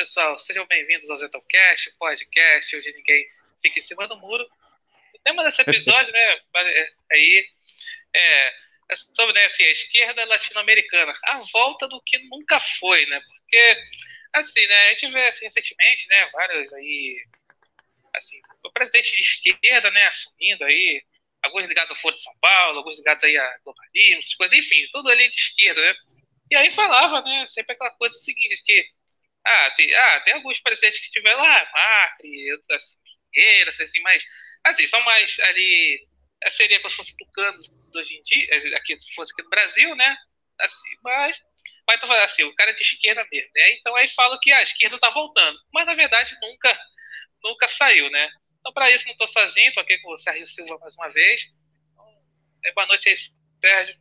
pessoal, sejam bem-vindos ao Zetocast, podcast, onde ninguém fica em cima do muro. O tema desse episódio, né, é, aí, é, é sobre né, assim, a esquerda latino-americana, a volta do que nunca foi, né? Porque, assim, né, a gente vê assim, recentemente, né, vários aí, assim, o presidente de esquerda, né, assumindo aí, alguns ligados ao Foro de São Paulo, alguns ligados aí a globalismo, coisas, enfim, tudo ali de esquerda, né? E aí falava, né, sempre aquela coisa seguinte, que ah, tem, ah, tem alguns presidentes que tiveram lá, Macri, outros assim, Pinheiros, assim, mas assim, são mais ali, seria como se fosse tucanos hoje em dia, aqui, se fosse aqui no Brasil, né? Assim, mas, mas tô assim, o cara é de esquerda mesmo, né? Então aí fala que a esquerda tá voltando, mas na verdade nunca, nunca saiu, né? Então, para isso, não estou sozinho, estou aqui com o Sérgio Silva mais uma vez. Então, é, boa noite aí, Sérgio.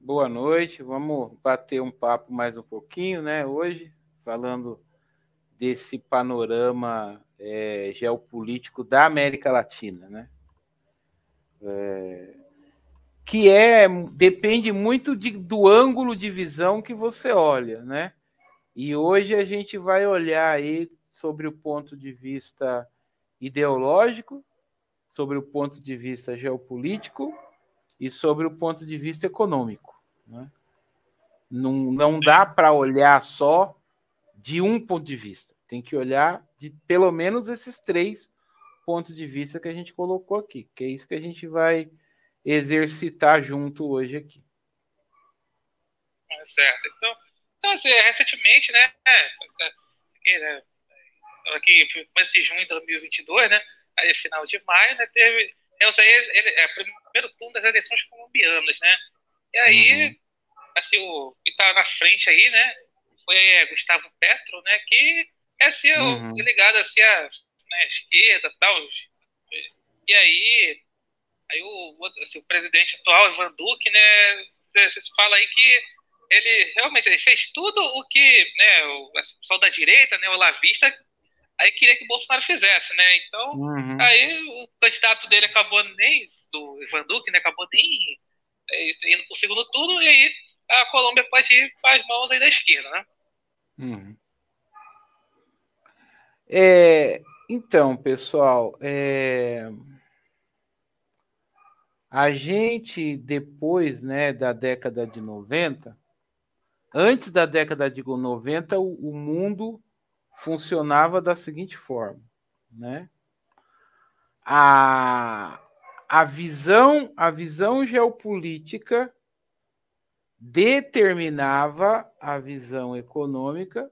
Boa noite, vamos bater um papo mais um pouquinho, né? Hoje, falando desse panorama é, geopolítico da América Latina, né? É, que é depende muito de, do ângulo de visão que você olha, né? E hoje a gente vai olhar aí sobre o ponto de vista ideológico, sobre o ponto de vista geopolítico e sobre o ponto de vista econômico. Né? Não, não dá para olhar só de um ponto de vista, tem que olhar de pelo menos esses três pontos de vista que a gente colocou aqui, que é isso que a gente vai exercitar junto hoje aqui. É certo. Então, então assim, recentemente, né, é, é, é aqui começo de junho de 2022, né? Aí final de maio, né? Teve aí, ele, é, primeiro turno das eleições colombianas, né? E aí, uhum. assim, o que tá na frente aí, né? Foi é, Gustavo Petro, né? Que é assim, uhum. ligado assim a né, esquerda tal. E aí, aí o, assim, o presidente atual, Ivan Duque, né? Você fala aí que ele realmente ele fez tudo o que né, o, assim, pessoal da direita, né, o lavista, aí queria que o Bolsonaro fizesse, né? Então, uhum. aí o candidato dele acabou nem, do Ivan Duque, né? Acabou nem é, indo para o segundo turno, e aí a Colômbia pode ir para as mãos aí da esquerda, né? Uhum. É, então, pessoal, é... a gente, depois né, da década de 90, antes da década de 90, o, o mundo funcionava da seguinte forma, né? A, a visão a visão geopolítica determinava a visão econômica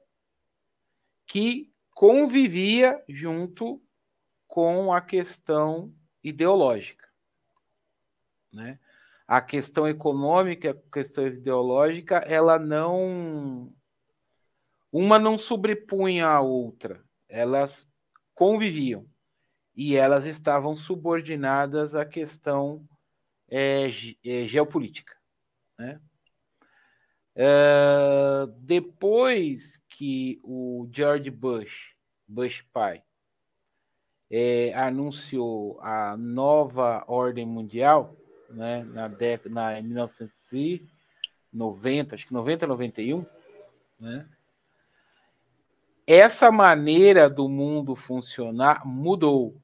que convivia junto com a questão ideológica, né? A questão econômica, a questão ideológica, ela não uma não sobrepunha a outra, elas conviviam e elas estavam subordinadas à questão é, geopolítica. Né? É, depois que o George Bush, Bush pai, é, anunciou a nova ordem mundial, né, na década, na, em 1990, acho que 90, 91, né, essa maneira do mundo funcionar mudou.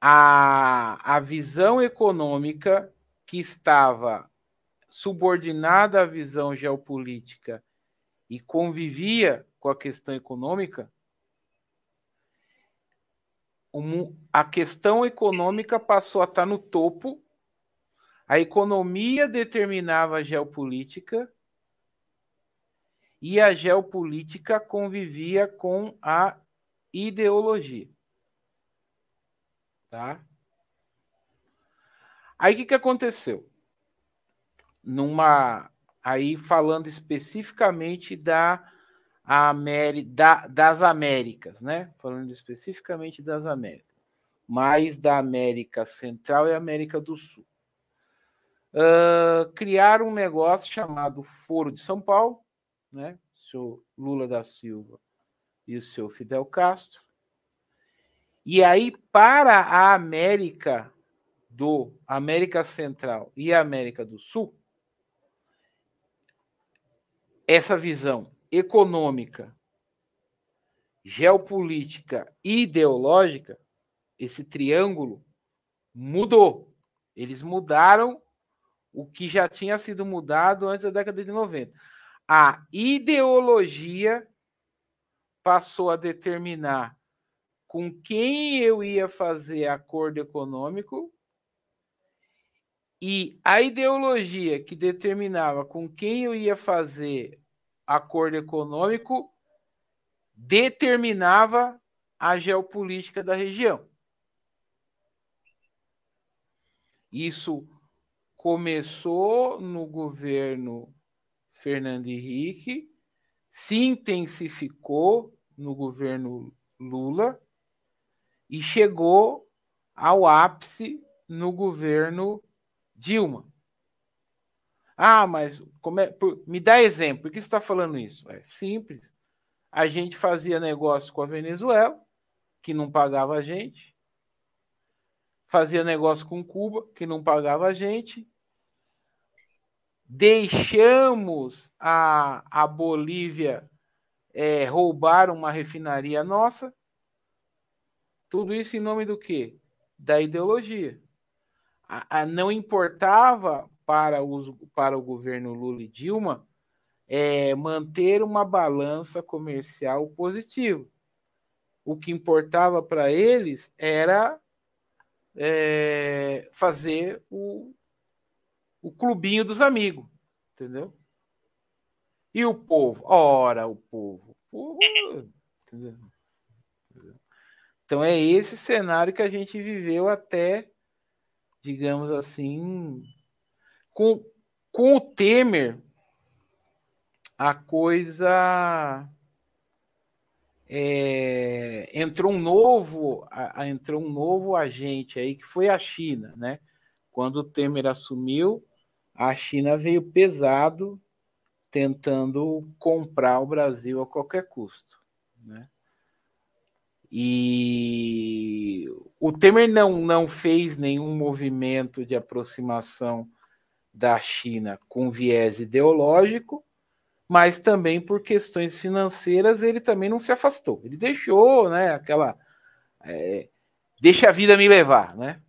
A, a visão econômica que estava subordinada à visão geopolítica e convivia com a questão econômica, a questão econômica passou a estar no topo, a economia determinava a geopolítica e a geopolítica convivia com a ideologia. Tá? Aí o que, que aconteceu? Numa aí falando especificamente da, América, da, das Américas, né? Falando especificamente das Américas, mais da América Central e América do Sul. Uh, criaram um negócio chamado Foro de São Paulo, né? o senhor Lula da Silva e o seu Fidel Castro. E aí, para a América do América Central e América do Sul, essa visão econômica, geopolítica e ideológica, esse triângulo mudou. Eles mudaram o que já tinha sido mudado antes da década de 90. A ideologia passou a determinar com quem eu ia fazer acordo econômico e a ideologia que determinava com quem eu ia fazer acordo econômico determinava a geopolítica da região. Isso começou no governo Fernando Henrique, se intensificou no governo Lula e chegou ao ápice no governo Dilma. Ah, mas é, por, me dá exemplo. Por que você está falando isso? É simples. A gente fazia negócio com a Venezuela, que não pagava a gente. Fazia negócio com Cuba, que não pagava a gente deixamos a, a Bolívia é, roubar uma refinaria nossa. Tudo isso em nome do quê? Da ideologia. A, a não importava para, os, para o governo Lula e Dilma é, manter uma balança comercial positiva. O que importava para eles era é, fazer o, o clubinho dos amigos, entendeu? E o povo? Ora, o povo. Entendeu? Então é esse cenário que a gente viveu até, digamos assim, com, com o Temer, a coisa é, entrou um novo, a, entrou um novo agente aí que foi a China, né? Quando o Temer assumiu, a China veio pesado tentando comprar o Brasil a qualquer custo. Né? E o Temer não, não fez nenhum movimento de aproximação da China com viés ideológico, mas também por questões financeiras ele também não se afastou. Ele deixou, né, aquela é, deixa a vida me levar, né?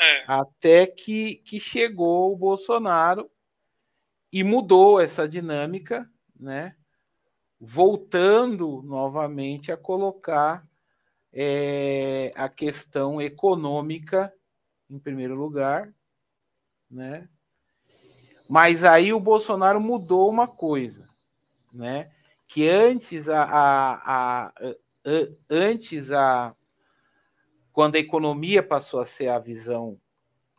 É. Até que, que chegou o Bolsonaro e mudou essa dinâmica, né? Voltando novamente a colocar é, a questão econômica em primeiro lugar, né? Mas aí o Bolsonaro mudou uma coisa, né? Que antes a, a, a, a antes a quando a economia passou a ser a visão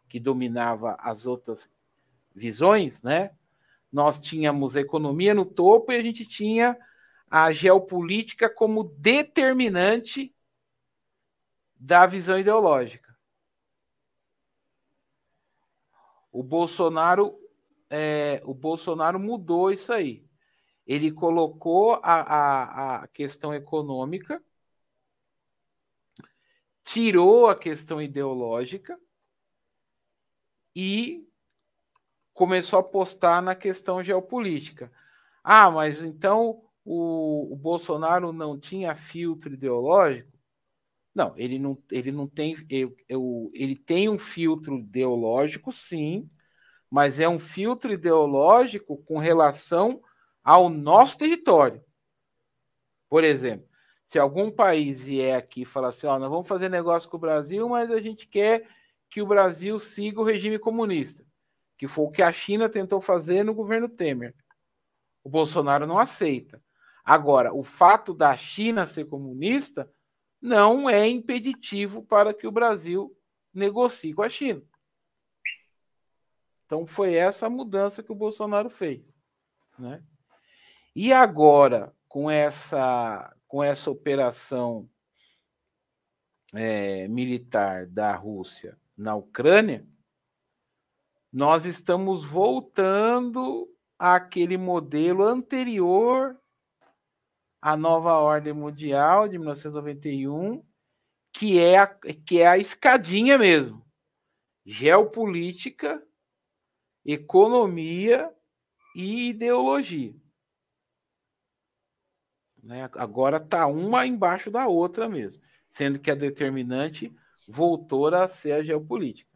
que dominava as outras visões, né? Nós tínhamos a economia no topo e a gente tinha a geopolítica como determinante da visão ideológica. O Bolsonaro, é, o Bolsonaro mudou isso aí. Ele colocou a, a, a questão econômica tirou a questão ideológica e começou a apostar na questão geopolítica. Ah, mas então o, o Bolsonaro não tinha filtro ideológico? Não, ele não, ele não tem. Eu, eu, ele tem um filtro ideológico, sim, mas é um filtro ideológico com relação ao nosso território. Por exemplo, se algum país vier aqui e falar assim, ó, nós vamos fazer negócio com o Brasil, mas a gente quer que o Brasil siga o regime comunista, que foi o que a China tentou fazer no governo Temer. O Bolsonaro não aceita. Agora, o fato da China ser comunista não é impeditivo para que o Brasil negocie com a China. Então foi essa mudança que o Bolsonaro fez, né? E agora, com essa com essa operação é, militar da Rússia na Ucrânia, nós estamos voltando àquele modelo anterior à nova ordem mundial de 1991, que é a, que é a escadinha mesmo. Geopolítica, economia e ideologia. Né? Agora está uma embaixo da outra mesmo, sendo que a determinante voltou a ser a geopolítica.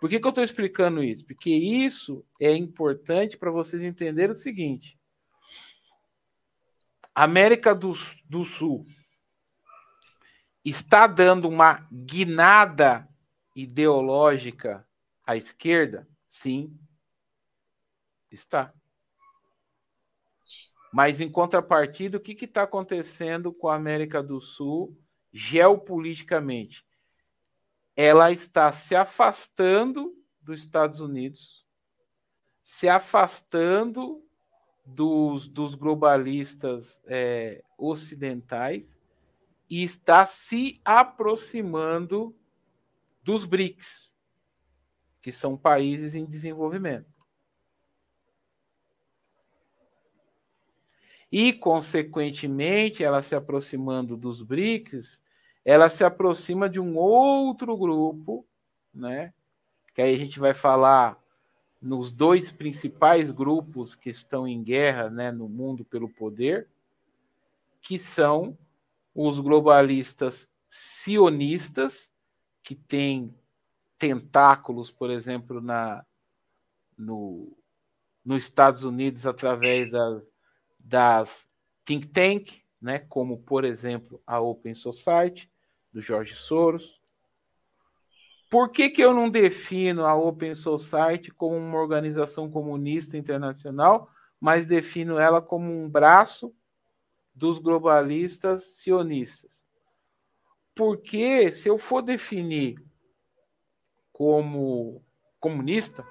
Por que, que eu estou explicando isso? Porque isso é importante para vocês entenderem o seguinte: América do, do Sul está dando uma guinada ideológica à esquerda? Sim, está. Mas, em contrapartida, o que está acontecendo com a América do Sul geopoliticamente? Ela está se afastando dos Estados Unidos, se afastando dos, dos globalistas é, ocidentais e está se aproximando dos BRICS, que são países em desenvolvimento. E, consequentemente, ela se aproximando dos BRICS, ela se aproxima de um outro grupo, né? Que aí a gente vai falar nos dois principais grupos que estão em guerra né, no mundo pelo poder, que são os globalistas sionistas, que têm tentáculos, por exemplo, na, no, nos Estados Unidos através das, das think tank, né, como, por exemplo, a Open Society, do Jorge Soros, por que, que eu não defino a Open Society como uma organização comunista internacional, mas defino ela como um braço dos globalistas sionistas? Porque se eu for definir como comunista,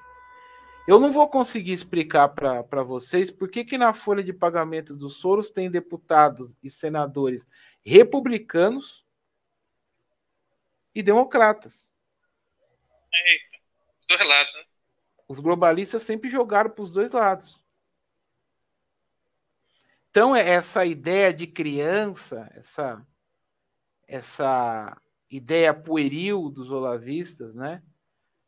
eu não vou conseguir explicar para vocês por que, que na folha de pagamento dos Soros tem deputados e senadores republicanos e democratas. Eita, lados, né? Os globalistas sempre jogaram para os dois lados. Então, é essa ideia de criança, essa, essa ideia pueril dos olavistas, né?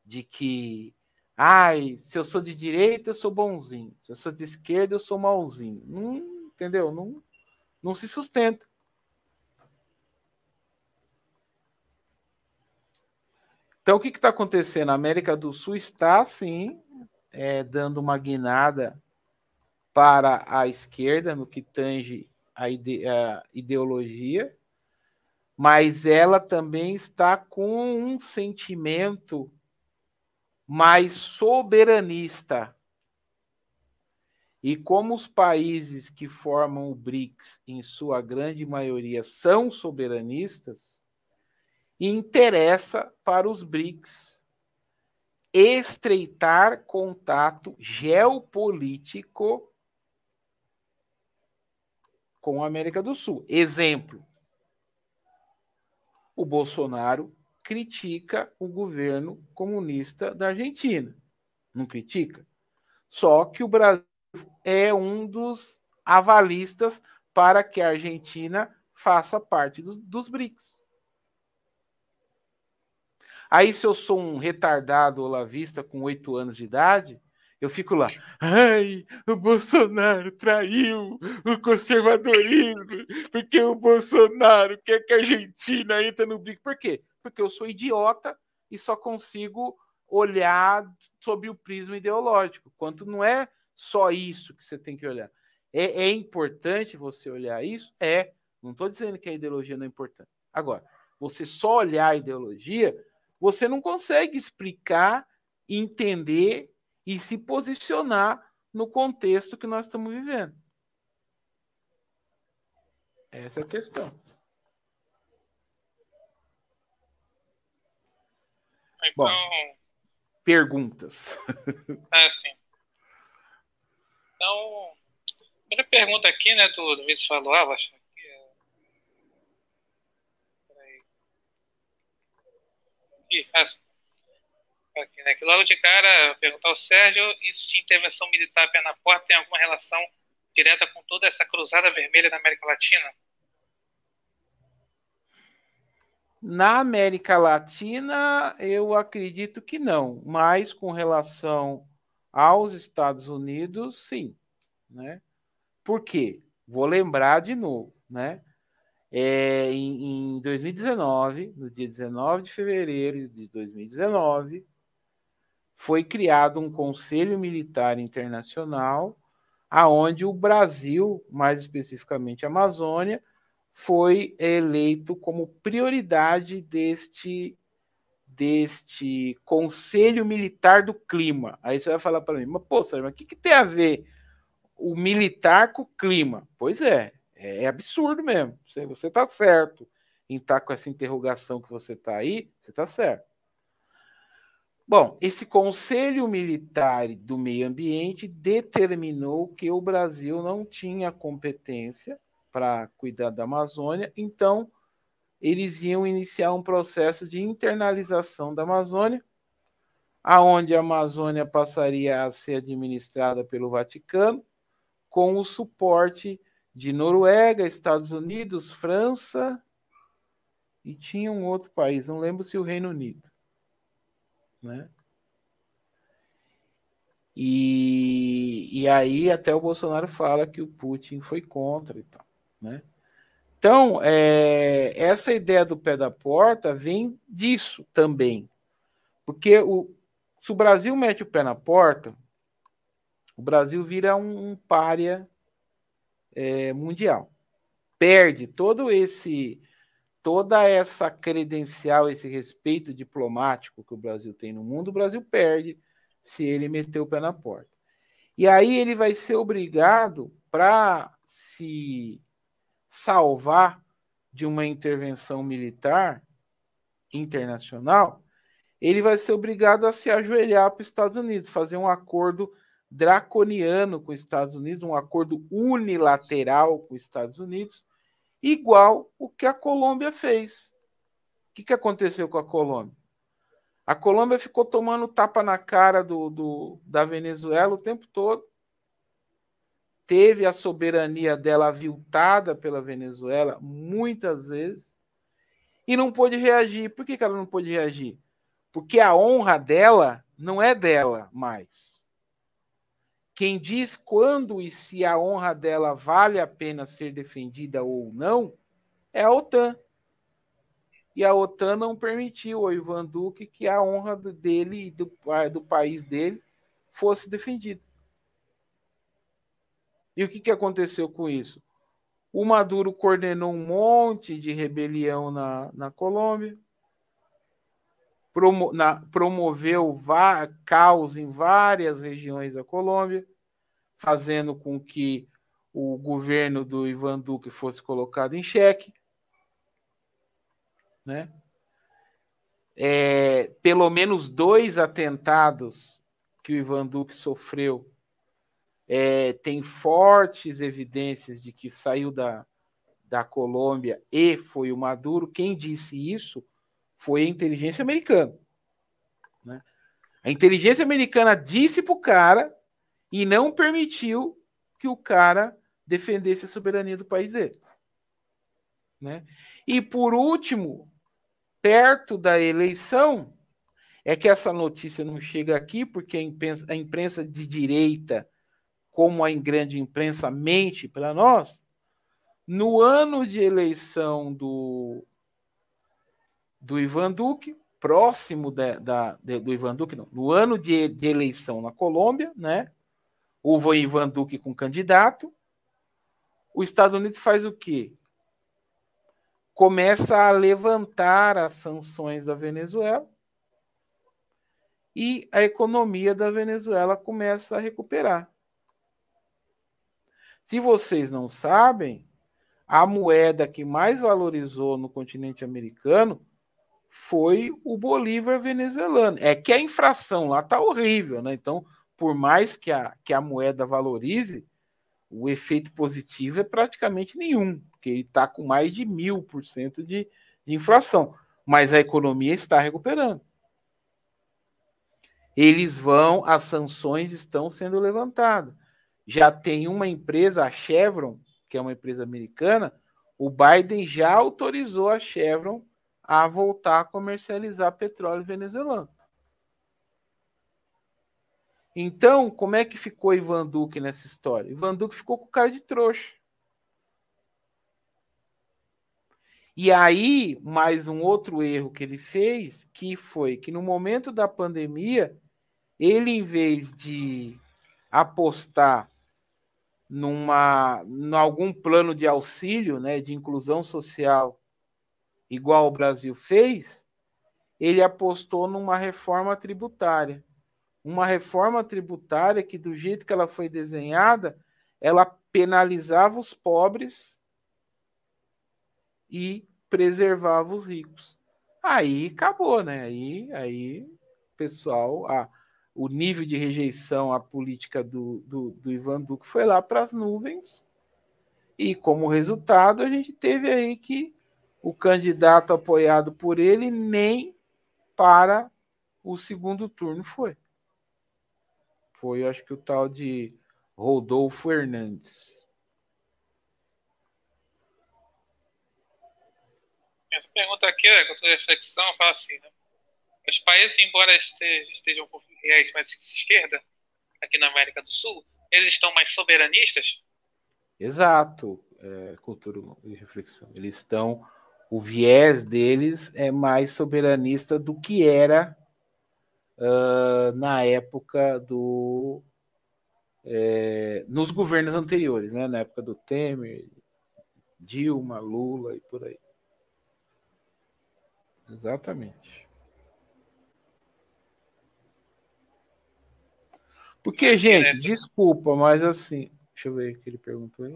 De que, ai, se eu sou de direita, eu sou bonzinho. Se eu sou de esquerda, eu sou malzinho. Não, entendeu? Não, não se sustenta. Então, o que está acontecendo? A América do Sul está, sim, é, dando uma guinada para a esquerda no que tange a, ide a ideologia, mas ela também está com um sentimento mais soberanista. E como os países que formam o BRICS, em sua grande maioria, são soberanistas, interessa para os BRICS estreitar contato geopolítico com a América do Sul. Exemplo: o Bolsonaro critica o governo comunista da Argentina. Não critica? Só que o Brasil é um dos avalistas para que a Argentina faça parte dos, dos BRICS. Aí, se eu sou um retardado olavista com oito anos de idade, eu fico lá, ai, o Bolsonaro traiu o conservadorismo, porque o Bolsonaro quer que a Argentina entre no BRICS. Por quê? Porque eu sou idiota e só consigo olhar sob o prisma ideológico. Quanto não é só isso que você tem que olhar. É, é importante você olhar isso? É. Não estou dizendo que a ideologia não é importante. Agora, você só olhar a ideologia você não consegue explicar, entender e se posicionar no contexto que nós estamos vivendo. Essa é a questão. Então, Bom, perguntas. É, sim. Então, primeira pergunta aqui, né, do, Vinícius falou, ah, aqui, aqui, né? Que logo de cara, perguntar ao Sérgio, isso de intervenção militar pé na porta tem alguma relação direta com toda essa cruzada vermelha na América Latina? Na América Latina, eu acredito que não, mas com relação aos Estados Unidos, sim, né? Por quê? Vou lembrar de novo, né? É, em, em 2019, no dia 19 de fevereiro de 2019, foi criado um Conselho Militar Internacional, aonde o Brasil, mais especificamente a Amazônia, foi eleito como prioridade deste deste Conselho Militar do Clima. Aí você vai falar para mim, mas pô, Sérgio, mas o que, que tem a ver o militar com o clima? Pois é, é, é absurdo mesmo. Você está certo em estar tá com essa interrogação que você está aí, você está certo. Bom, esse Conselho Militar do Meio Ambiente determinou que o Brasil não tinha competência para cuidar da Amazônia, então eles iam iniciar um processo de internalização da Amazônia, aonde a Amazônia passaria a ser administrada pelo Vaticano, com o suporte de Noruega, Estados Unidos, França e tinha um outro país, não lembro se o Reino Unido, né? E, e aí até o Bolsonaro fala que o Putin foi contra e tal. Né? Então, é, essa ideia do pé da porta vem disso também. Porque o, se o Brasil mete o pé na porta, o Brasil vira um, um párea é, mundial. Perde todo esse toda essa credencial, esse respeito diplomático que o Brasil tem no mundo, o Brasil perde se ele meter o pé na porta. E aí ele vai ser obrigado para se salvar de uma intervenção militar internacional, ele vai ser obrigado a se ajoelhar para os Estados Unidos, fazer um acordo draconiano com os Estados Unidos, um acordo unilateral com os Estados Unidos, igual o que a Colômbia fez. O que, que aconteceu com a Colômbia? A Colômbia ficou tomando tapa na cara do, do da Venezuela o tempo todo teve a soberania dela aviltada pela Venezuela muitas vezes e não pôde reagir. Por que, que ela não pôde reagir? Porque a honra dela não é dela mais. Quem diz quando e se a honra dela vale a pena ser defendida ou não é a OTAN. E a OTAN não permitiu ao Ivan Duque que a honra dele e do, do país dele fosse defendida. E o que, que aconteceu com isso? O Maduro coordenou um monte de rebelião na, na Colômbia, promo, na, promoveu caos em várias regiões da Colômbia, fazendo com que o governo do Ivan Duque fosse colocado em xeque. Né? É, pelo menos dois atentados que o Ivan Duque sofreu é, tem fortes evidências de que saiu da, da Colômbia e foi o Maduro. Quem disse isso foi a inteligência americana. Né? A inteligência americana disse para o cara e não permitiu que o cara defendesse a soberania do país dele. Né? E por último, perto da eleição, é que essa notícia não chega aqui, porque a imprensa, a imprensa de direita como a grande imprensa mente para nós, no ano de eleição do, do Ivan Duque, próximo da, do Ivan Duque, não, no ano de, de eleição na Colômbia, né? Houve o Ivan Duque com candidato. Os Estados Unidos faz o quê? Começa a levantar as sanções da Venezuela e a economia da Venezuela começa a recuperar. Se vocês não sabem, a moeda que mais valorizou no continente americano foi o bolívar venezuelano. É que a infração lá está horrível, né? Então, por mais que a, que a moeda valorize, o efeito positivo é praticamente nenhum, porque está com mais de mil por cento de inflação. Mas a economia está recuperando. Eles vão, as sanções estão sendo levantadas já tem uma empresa, a Chevron, que é uma empresa americana, o Biden já autorizou a Chevron a voltar a comercializar petróleo venezuelano. Então, como é que ficou Ivan Duque nessa história? Ivan Duque ficou com cara de trouxa. E aí, mais um outro erro que ele fez, que foi que no momento da pandemia, ele em vez de apostar numa em algum plano de auxílio, né, de inclusão social igual o Brasil fez, ele apostou numa reforma tributária. Uma reforma tributária que, do jeito que ela foi desenhada, ela penalizava os pobres e preservava os ricos. Aí acabou, né? Aí, aí pessoal, a, o nível de rejeição à política do, do, do Ivan Duque foi lá para as nuvens. E como resultado, a gente teve aí que o candidato apoiado por ele nem para o segundo turno foi. Foi, acho que o tal de Rodolfo Hernandes. Essa pergunta aqui, é, com a reflexão, fala assim, né? Os países, embora estejam com reais mais de esquerda, aqui na América do Sul, eles estão mais soberanistas? Exato, é, cultura e reflexão. Eles estão, o viés deles é mais soberanista do que era uh, na época do é, nos governos anteriores, né? na época do Temer, Dilma, Lula e por aí. Exatamente. Porque, gente, desculpa, mas assim. Deixa eu ver o que ele perguntou aí.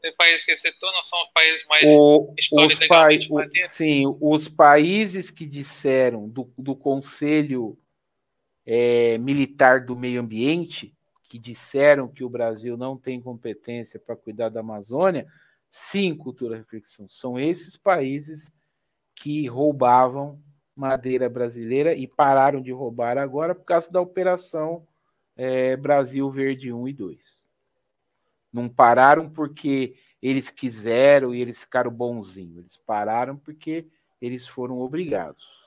Tem países que você não são países mais o, os pa o, Sim, os países que disseram do, do Conselho é, Militar do Meio Ambiente, que disseram que o Brasil não tem competência para cuidar da Amazônia, Sim, cultura reflexão. São esses países que roubavam madeira brasileira e pararam de roubar agora por causa da operação é, Brasil Verde 1 e 2. Não pararam porque eles quiseram e eles ficaram bonzinhos. Eles pararam porque eles foram obrigados.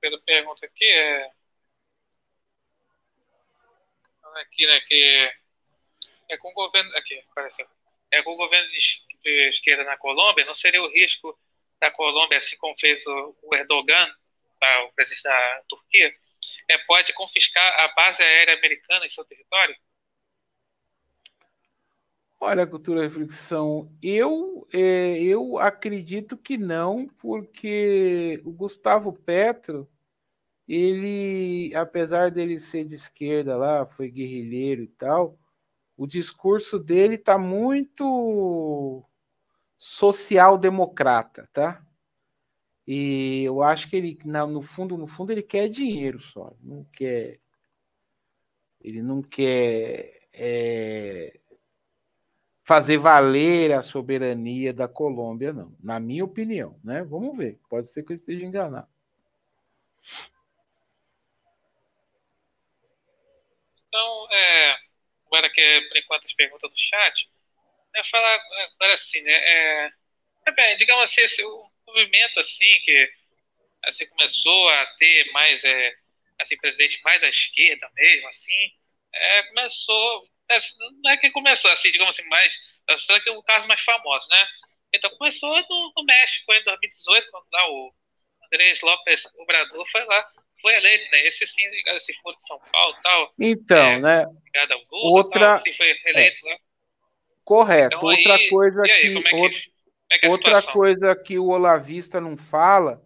Pedro pergunta aqui é aqui né que é com o governo aqui apareceu é com o governo de, esquerda na Colômbia não seria o risco da Colômbia assim como fez o, Erdogan tá, o presidente da Turquia é pode confiscar a base aérea americana em seu território? Olha, cultura reflexão, eu, é, eu acredito que não, porque o Gustavo Petro, ele, apesar dele ser de esquerda lá, foi guerrilheiro e tal, o discurso dele está muito social-democrata, tá? E eu acho que ele, no fundo, no fundo, ele quer dinheiro só, não quer, ele não quer é, fazer valer a soberania da Colômbia, não. Na minha opinião, né? Vamos ver. Pode ser que eu esteja enganado. Então, é, agora que por enquanto as perguntas do chat, eu falar agora assim, né? É, é bem, digamos assim, esse o movimento assim que assim começou a ter mais é, assim presidente mais à esquerda mesmo, assim, é, começou é, não é que começou assim, digamos assim, mais. Será que é o caso mais famoso, né? Então começou no, no México em 2018, quando lá o Andrés López Obrador foi lá, foi eleito, né? Esse sim, ligado a esse foro de São Paulo tal. Então, é, né? Lula, outra. Tal, assim, foi eleito é. lá. Correto. Então, outra aí, coisa aí, que. É que é outra coisa que o Olavista não fala,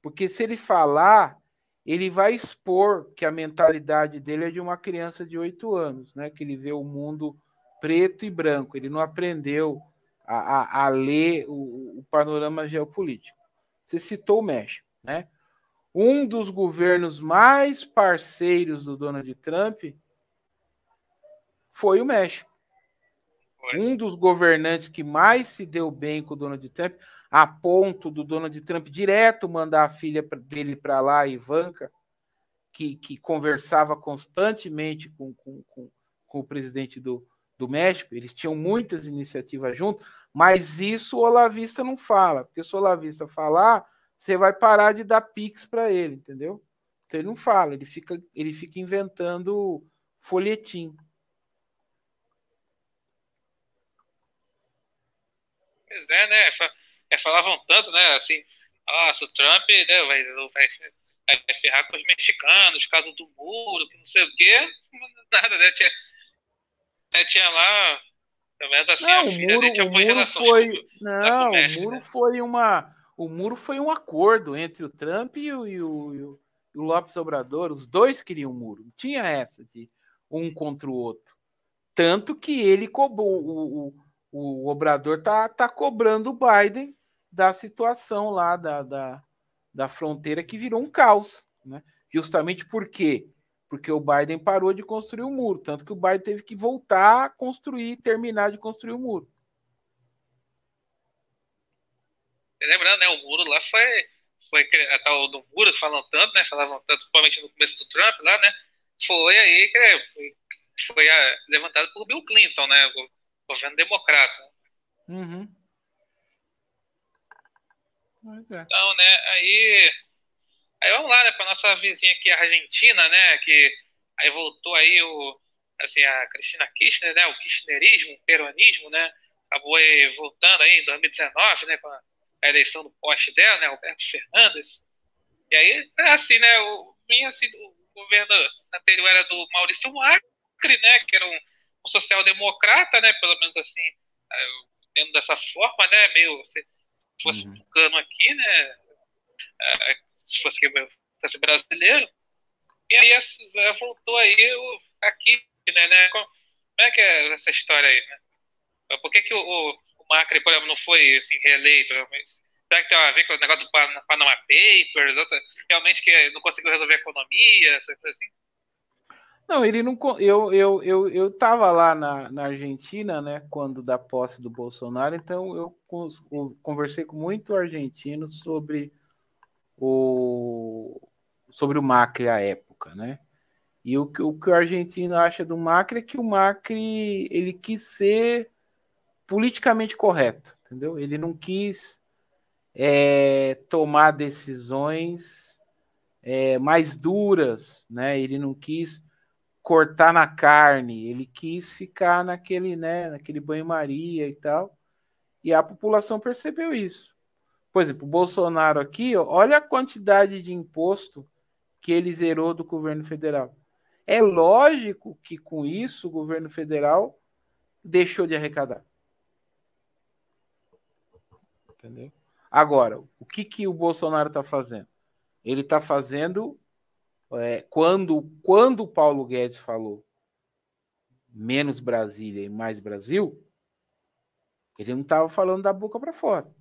porque se ele falar, ele vai expor que a mentalidade dele é de uma criança de oito anos, né? Que ele vê o mundo preto e branco. Ele não aprendeu a, a, a ler o, o, panorama geopolítico. Você citou o México, né? Um dos governos mais parceiros do Donald Trump foi o México. Um dos governantes que mais se deu bem com o Donald Trump a ponto do Donald Trump direto mandar a filha dele para lá, Ivanka, que, que conversava constantemente com, com, com, com o presidente do, do México, eles tinham muitas iniciativas juntos, mas isso o Olavista não fala, porque se o Olavista falar, você vai parar de dar pix para ele, entendeu? Então ele não fala, ele fica, ele fica inventando folhetim. Pois é, né? É, falavam tanto, né? Assim, nossa, o Trump né, vai, vai, vai ferrar com os mexicanos, caso do muro, que não sei o quê. Nada, né? Tinha, né, tinha lá. Assim, não, o muro, o muro foi. Não, o muro né? foi uma. O muro foi um acordo entre o Trump e o, e o, e o Lopes Obrador. Os dois queriam o muro. Tinha essa de um contra o outro. Tanto que ele cobrou. O, o, o Obrador tá, tá cobrando o Biden da situação lá da, da, da fronteira que virou um caos, né? Justamente por quê? Porque o Biden parou de construir o muro, tanto que o Biden teve que voltar a construir, terminar de construir o muro. Lembrando, né, o muro lá foi, foi a tal do muro, falam tanto, né, falavam tanto, principalmente no começo do Trump lá, né, foi aí que foi, foi a, levantado por Bill Clinton, né, governo democrata. Uhum. É. Então, né, aí, aí vamos lá, né, para nossa vizinha aqui, a Argentina, né, que aí voltou aí o, assim, a Cristina Kirchner, né, o kirchnerismo, o peronismo, né, acabou aí voltando aí em 2019, né, com a eleição do poste dela, né, Alberto Fernandes, e aí, é assim, né, o, vinha assim, o governo anterior era do Maurício Macri, né, que era um, um social-democrata, né, pelo menos assim, tendo é, dessa forma, né, meio fosse uhum. tucano aqui, né? É, se fosse, fosse brasileiro. E aí é, voltou aí aqui, né, né? Como é que é essa história aí, né? Por que, que o, o Macri, por exemplo, não foi assim, reeleito? Será que tem a ver com o negócio do Panama Papers? Outra, realmente que não conseguiu resolver a economia, assim? Não, ele não. Eu, eu, eu, eu tava lá na, na Argentina, né, quando da posse do Bolsonaro, então eu, conversei com muito argentino sobre o sobre o Macri à época, né? E o, o que o argentino acha do Macri é que o Macri ele quis ser politicamente correto, entendeu? Ele não quis é, tomar decisões é, mais duras, né? Ele não quis cortar na carne, ele quis ficar naquele, né, naquele banho-maria e tal. E a população percebeu isso. Por exemplo, o Bolsonaro aqui, olha a quantidade de imposto que ele zerou do governo federal. É lógico que com isso o governo federal deixou de arrecadar. Entendeu? Agora, o que, que o Bolsonaro está fazendo? Ele está fazendo é, quando, quando o Paulo Guedes falou menos Brasília e mais Brasil, ele não estava falando da boca para fora.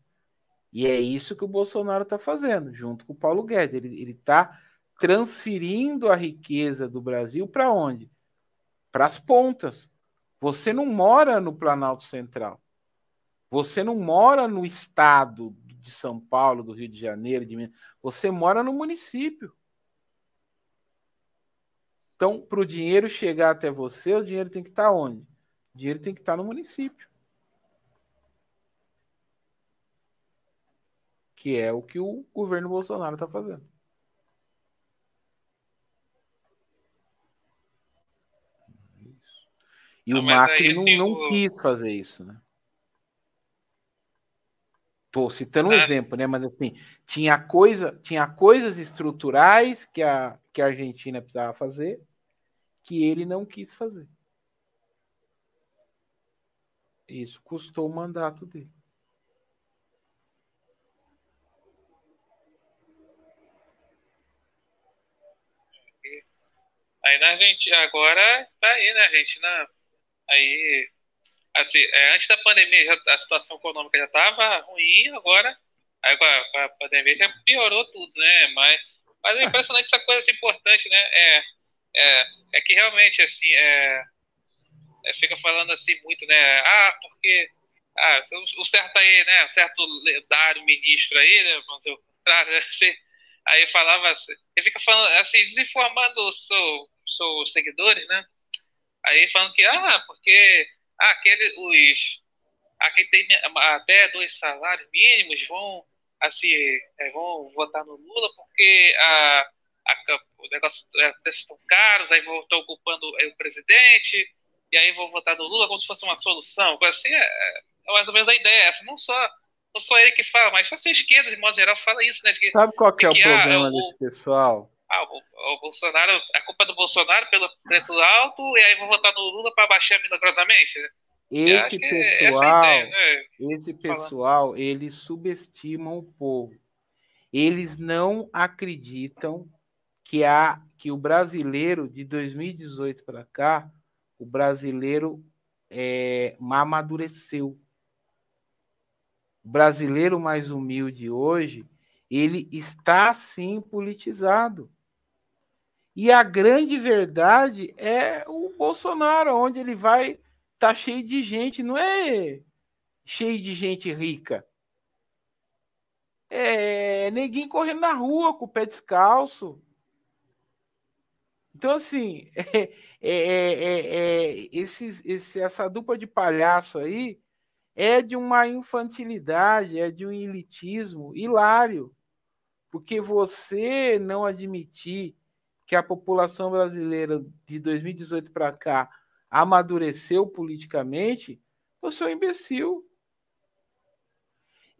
E é isso que o Bolsonaro está fazendo, junto com o Paulo Guedes. Ele está transferindo a riqueza do Brasil para onde? Para as pontas. Você não mora no Planalto Central. Você não mora no estado de São Paulo, do Rio de Janeiro, de Minas. Você mora no município. Então, para o dinheiro chegar até você, o dinheiro tem que estar tá onde? O dinheiro tem que estar tá no município. Que é o que o governo Bolsonaro está fazendo. E não, o Macri aí, não, assim, não o... quis fazer isso, né? Tô citando um exemplo, né? Mas assim, tinha coisa, tinha coisas estruturais que a, que a Argentina precisava fazer que ele não quis fazer. Isso custou o mandato dele. Aí na gente agora tá aí, né, gente? Na, aí, assim, é, antes da pandemia já, a situação econômica já estava ruim, agora, aí com a, com a, pandemia já piorou tudo, né? Mas, mas é impressionante essa coisa assim, importante, né? É, é, é que realmente, assim, é, é, fica falando assim muito, né? Ah, porque ah, o, certo aí, né? O certo lendário ministro aí, né? Vamos dizer o contrário, né? Assim, aí falava assim, ele fica falando assim, desinformando os seus seu seguidores, né? Aí falando que, ah, porque ah, aquele, os, aqui tem até dois salários mínimos vão, assim, é, vão votar no Lula porque a, a, o negócio é, estão caros, aí estão ocupando o presidente, e aí vão votar no Lula como se fosse uma solução. Assim, é, é mais ou menos a ideia essa. Não só, não só ele que fala, mas a esquerda, de modo geral, fala isso, né? Que, Sabe qual que é o problema desse pessoal? Ah, o, o, Bolsonaro, a culpa é do Bolsonaro pelo preço alto, e aí vão votar no Lula para baixar milagrosamente, né? Esse pessoal, é ideia, né? esse pessoal, eles subestimam o povo. Eles não acreditam que há que o brasileiro de 2018 para cá, o brasileiro é, amadureceu. O brasileiro mais humilde hoje, ele está sim politizado. E a grande verdade é o Bolsonaro, onde ele vai tá cheio de gente, não é cheio de gente rica. É ninguém correndo na rua com o pé descalço. Então, assim, é, é, é, esses, esse, essa dupla de palhaço aí é de uma infantilidade, é de um elitismo hilário. Porque você não admitir que a população brasileira de 2018 para cá amadureceu politicamente, você é um imbecil.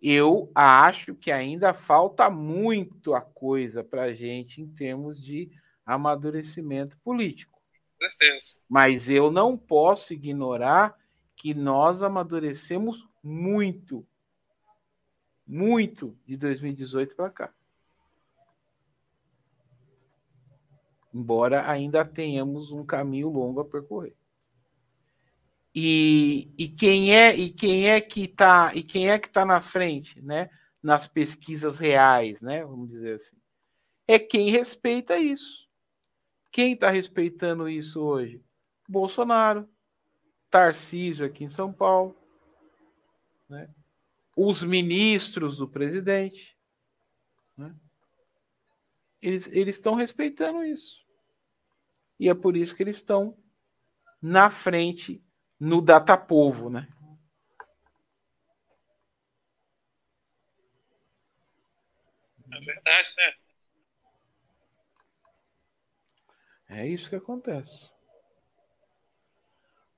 Eu acho que ainda falta muito a coisa para a gente em termos de amadurecimento político. Certeza. Mas eu não posso ignorar que nós amadurecemos muito, muito de 2018 para cá. Embora ainda tenhamos um caminho longo a percorrer. E, e quem é e quem é que está e quem é que está na frente, né? Nas pesquisas reais, né? Vamos dizer assim, é quem respeita isso. Quem está respeitando isso hoje? Bolsonaro, Tarcísio aqui em São Paulo, né? Os ministros do presidente, né? Eles estão respeitando isso. E é por isso que eles estão na frente no Datapovo, né? É verdade, né? É isso que acontece.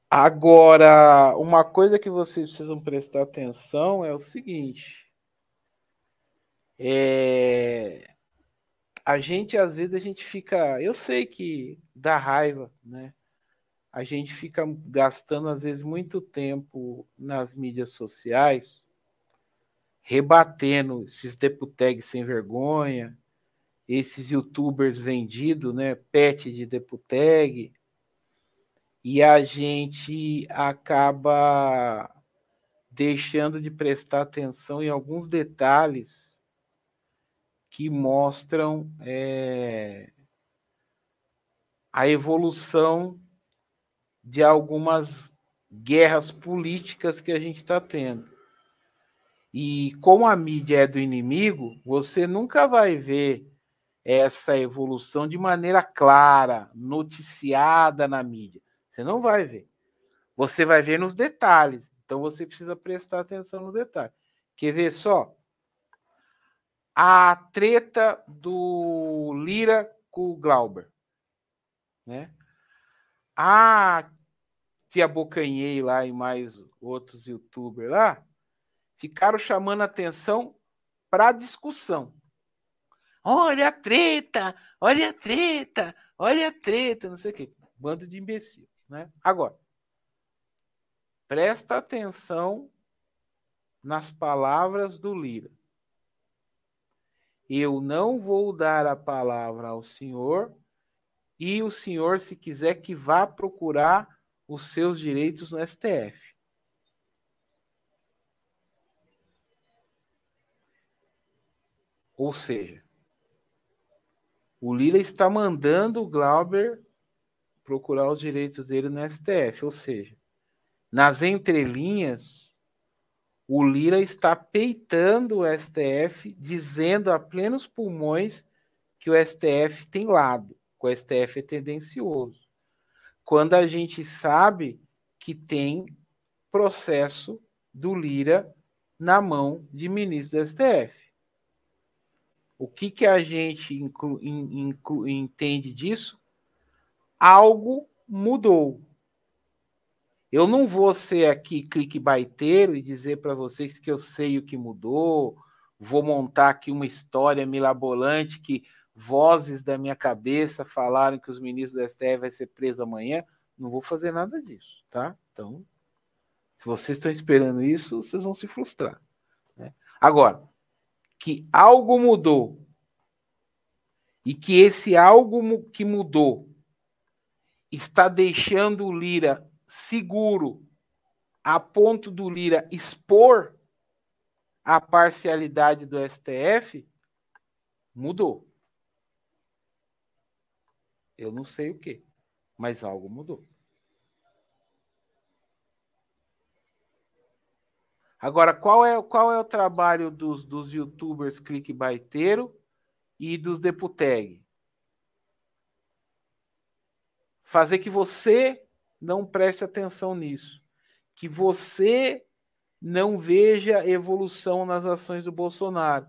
Agora, uma coisa que vocês precisam prestar atenção é o seguinte. É... A gente, às vezes, a gente fica. Eu sei que dá raiva, né? a gente fica gastando, às vezes, muito tempo nas mídias sociais, rebatendo esses deputegs sem vergonha, esses youtubers vendidos, né? Pet de deputeg, e a gente acaba deixando de prestar atenção em alguns detalhes que mostram é, a evolução de algumas guerras políticas que a gente está tendo. E como a mídia é do inimigo, você nunca vai ver essa evolução de maneira clara, noticiada na mídia. Você não vai ver. Você vai ver nos detalhes. Então você precisa prestar atenção no detalhe. Quer ver só? A treta do Lira com o Glauber. Né? a Tia Bocanhei lá e mais outros youtubers lá ficaram chamando atenção para a discussão. Olha a treta, olha a treta, olha a treta, não sei o quê. Bando de imbecil, né? Agora, presta atenção nas palavras do Lira. Eu não vou dar a palavra ao senhor e o senhor, se quiser, que vá procurar os seus direitos no STF. Ou seja, o Lira está mandando o Glauber procurar os direitos dele no STF. Ou seja, nas entrelinhas, o Lira está peitando o STF, dizendo a plenos pulmões que o STF tem lado o STF é tendencioso. Quando a gente sabe que tem processo do Lira na mão de ministro do STF. O que, que a gente inclu, inclu, entende disso? Algo mudou. Eu não vou ser aqui clickbaiteiro e dizer para vocês que eu sei o que mudou, vou montar aqui uma história milabolante que vozes da minha cabeça falaram que os ministros do STF vai ser preso amanhã. Não vou fazer nada disso, tá? Então, se vocês estão esperando isso, vocês vão se frustrar. Né? Agora, que algo mudou e que esse algo que mudou está deixando o Lira seguro a ponto do Lira expor a parcialidade do STF, mudou. Eu não sei o que, mas algo mudou. Agora, qual é, qual é o trabalho dos, dos youtubers clickbaiteiro e dos deputeg? Fazer que você não preste atenção nisso. Que você não veja evolução nas ações do Bolsonaro.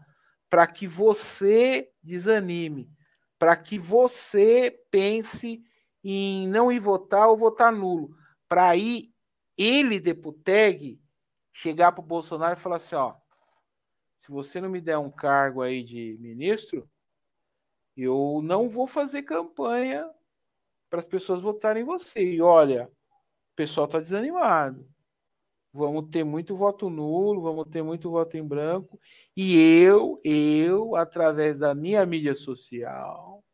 Para que você desanime. Para que você pense em não ir votar ou votar nulo. Para aí ele, deputeg, chegar para o Bolsonaro e falar assim: ó, se você não me der um cargo aí de ministro, eu não vou fazer campanha para as pessoas votarem em você. E olha, o pessoal está desanimado. Vamos ter muito voto nulo, vamos ter muito voto em branco. E eu, eu, através da minha mídia social,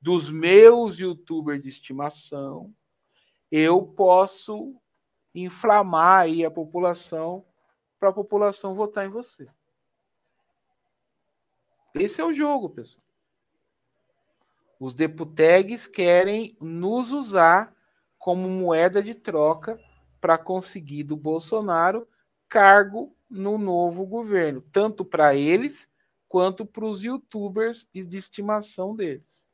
dos meus youtubers de estimação, eu posso inflamar aí a população para a população votar em você. Esse é o jogo, pessoal. Os deputegues querem nos usar como moeda de troca para conseguir do Bolsonaro cargo no novo governo, tanto para eles quanto para os youtubers de estimação deles.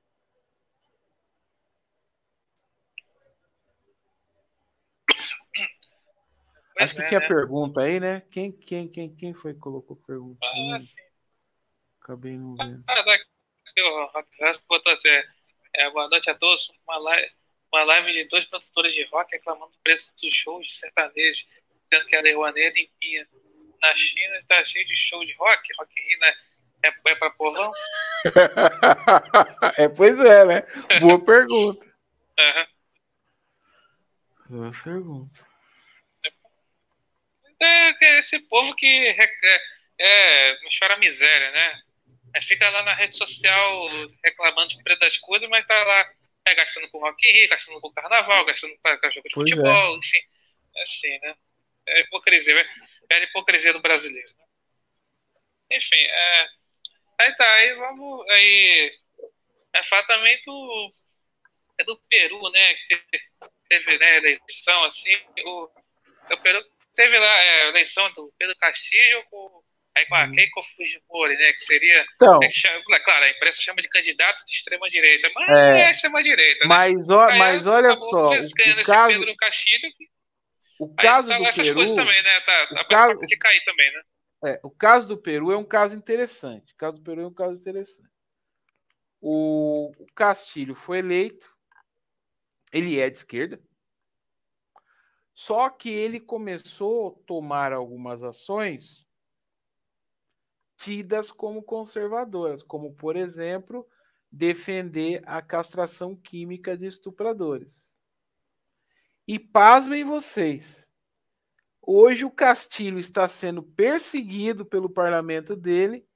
Acho que é, tinha né? pergunta aí, né? Quem, quem, quem, quem foi que colocou pergunta? Ah, sim. Acabei não vendo. Ah, daqui, o botou assim, é, boa noite a todos. Uma live, uma live de dois produtores de rock reclamando do preço dos shows de sertanejo, dizendo que a é limpinha. Na China está cheio de show de rock, Rock in né? É, é para povão? é, pois é, né? Boa pergunta. Uhum. Boa pergunta. É, esse povo que é, é, chora miséria, né? Aí fica lá na rede social reclamando do preço das coisas, mas tá lá é, gastando com Rock in Rio, gastando com Carnaval, gastando para jogo de pois é. futebol, é. enfim. É assim, né? É hipocrisia, é a hipocrisia do brasileiro. Né? Enfim, é, aí tá, aí vamos. Aí, é fato também do, é do Peru, né? Que teve né, eleição assim. O, o Peru teve lá é, a eleição do Pedro Castillo com, aí com a uhum. Keiko Fujimori, né? Que seria. Então, é, chama, claro, a imprensa chama de candidato de extrema-direita, mas é, é extrema-direita. Né? Mas, ó, mas olha só. O caso, Pedro Castilho. O caso aí, tá, do Peru. Também, né? Tá, tá caso, de cair também, né? É, o caso do Peru é um caso interessante. O caso do Peru é um caso interessante. O, o Castilho foi eleito, ele é de esquerda, só que ele começou a tomar algumas ações tidas como conservadoras, como, por exemplo, defender a castração química de estupradores. E pasmem vocês, hoje o Castilho está sendo perseguido pelo parlamento dele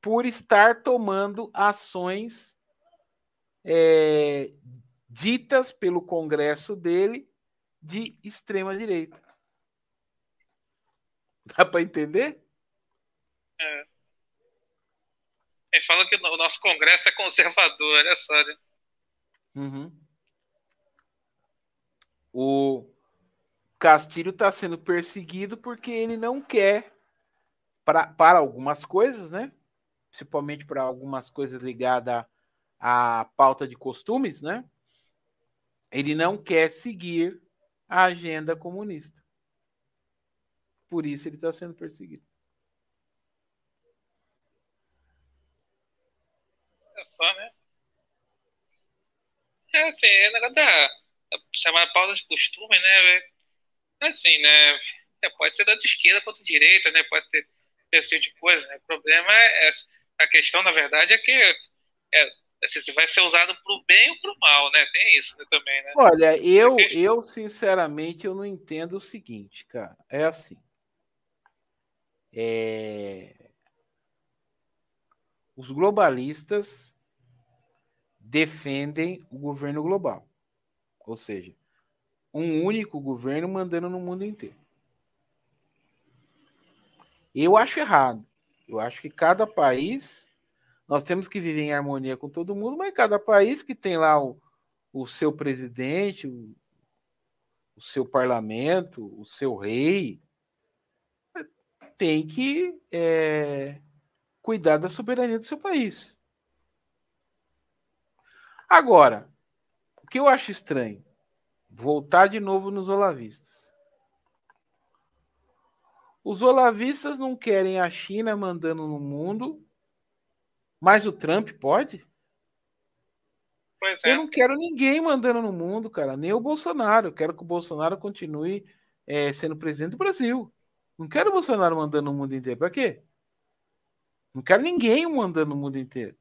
por estar tomando ações é, ditas pelo Congresso dele de extrema direita. Dá para entender? É. Ele fala que o nosso Congresso é conservador, olha só. Né? Uhum. O Castilho está sendo perseguido porque ele não quer, pra, para algumas coisas, né? Principalmente para algumas coisas ligadas à, à pauta de costumes, né? Ele não quer seguir a agenda comunista. Por isso ele está sendo perseguido. só, né? É assim, é negócio da, da chamada pausa de costume, né? É assim, né? É, pode ser tanto esquerda quanto direita, né? Pode ter esse tipo de coisa, né? O problema é, é a questão, na verdade, é que é, se vai ser usado para o bem ou para o mal, né? Tem isso né, também, né? Olha, eu, eu sinceramente eu não entendo o seguinte, cara. É assim. É... Os globalistas defendem o governo global, ou seja, um único governo mandando no mundo inteiro. Eu acho errado. Eu acho que cada país nós temos que viver em harmonia com todo mundo, mas cada país que tem lá o, o seu presidente, o, o seu parlamento, o seu rei, tem que é, cuidar da soberania do seu país. Agora, o que eu acho estranho, voltar de novo nos olavistas. Os olavistas não querem a China mandando no mundo mas o Trump pode? É. Eu não quero ninguém mandando no mundo, cara. Nem o Bolsonaro. Eu quero que o Bolsonaro continue é, sendo presidente do Brasil. Não quero o Bolsonaro mandando no mundo inteiro. Para quê? Não quero ninguém mandando no mundo inteiro.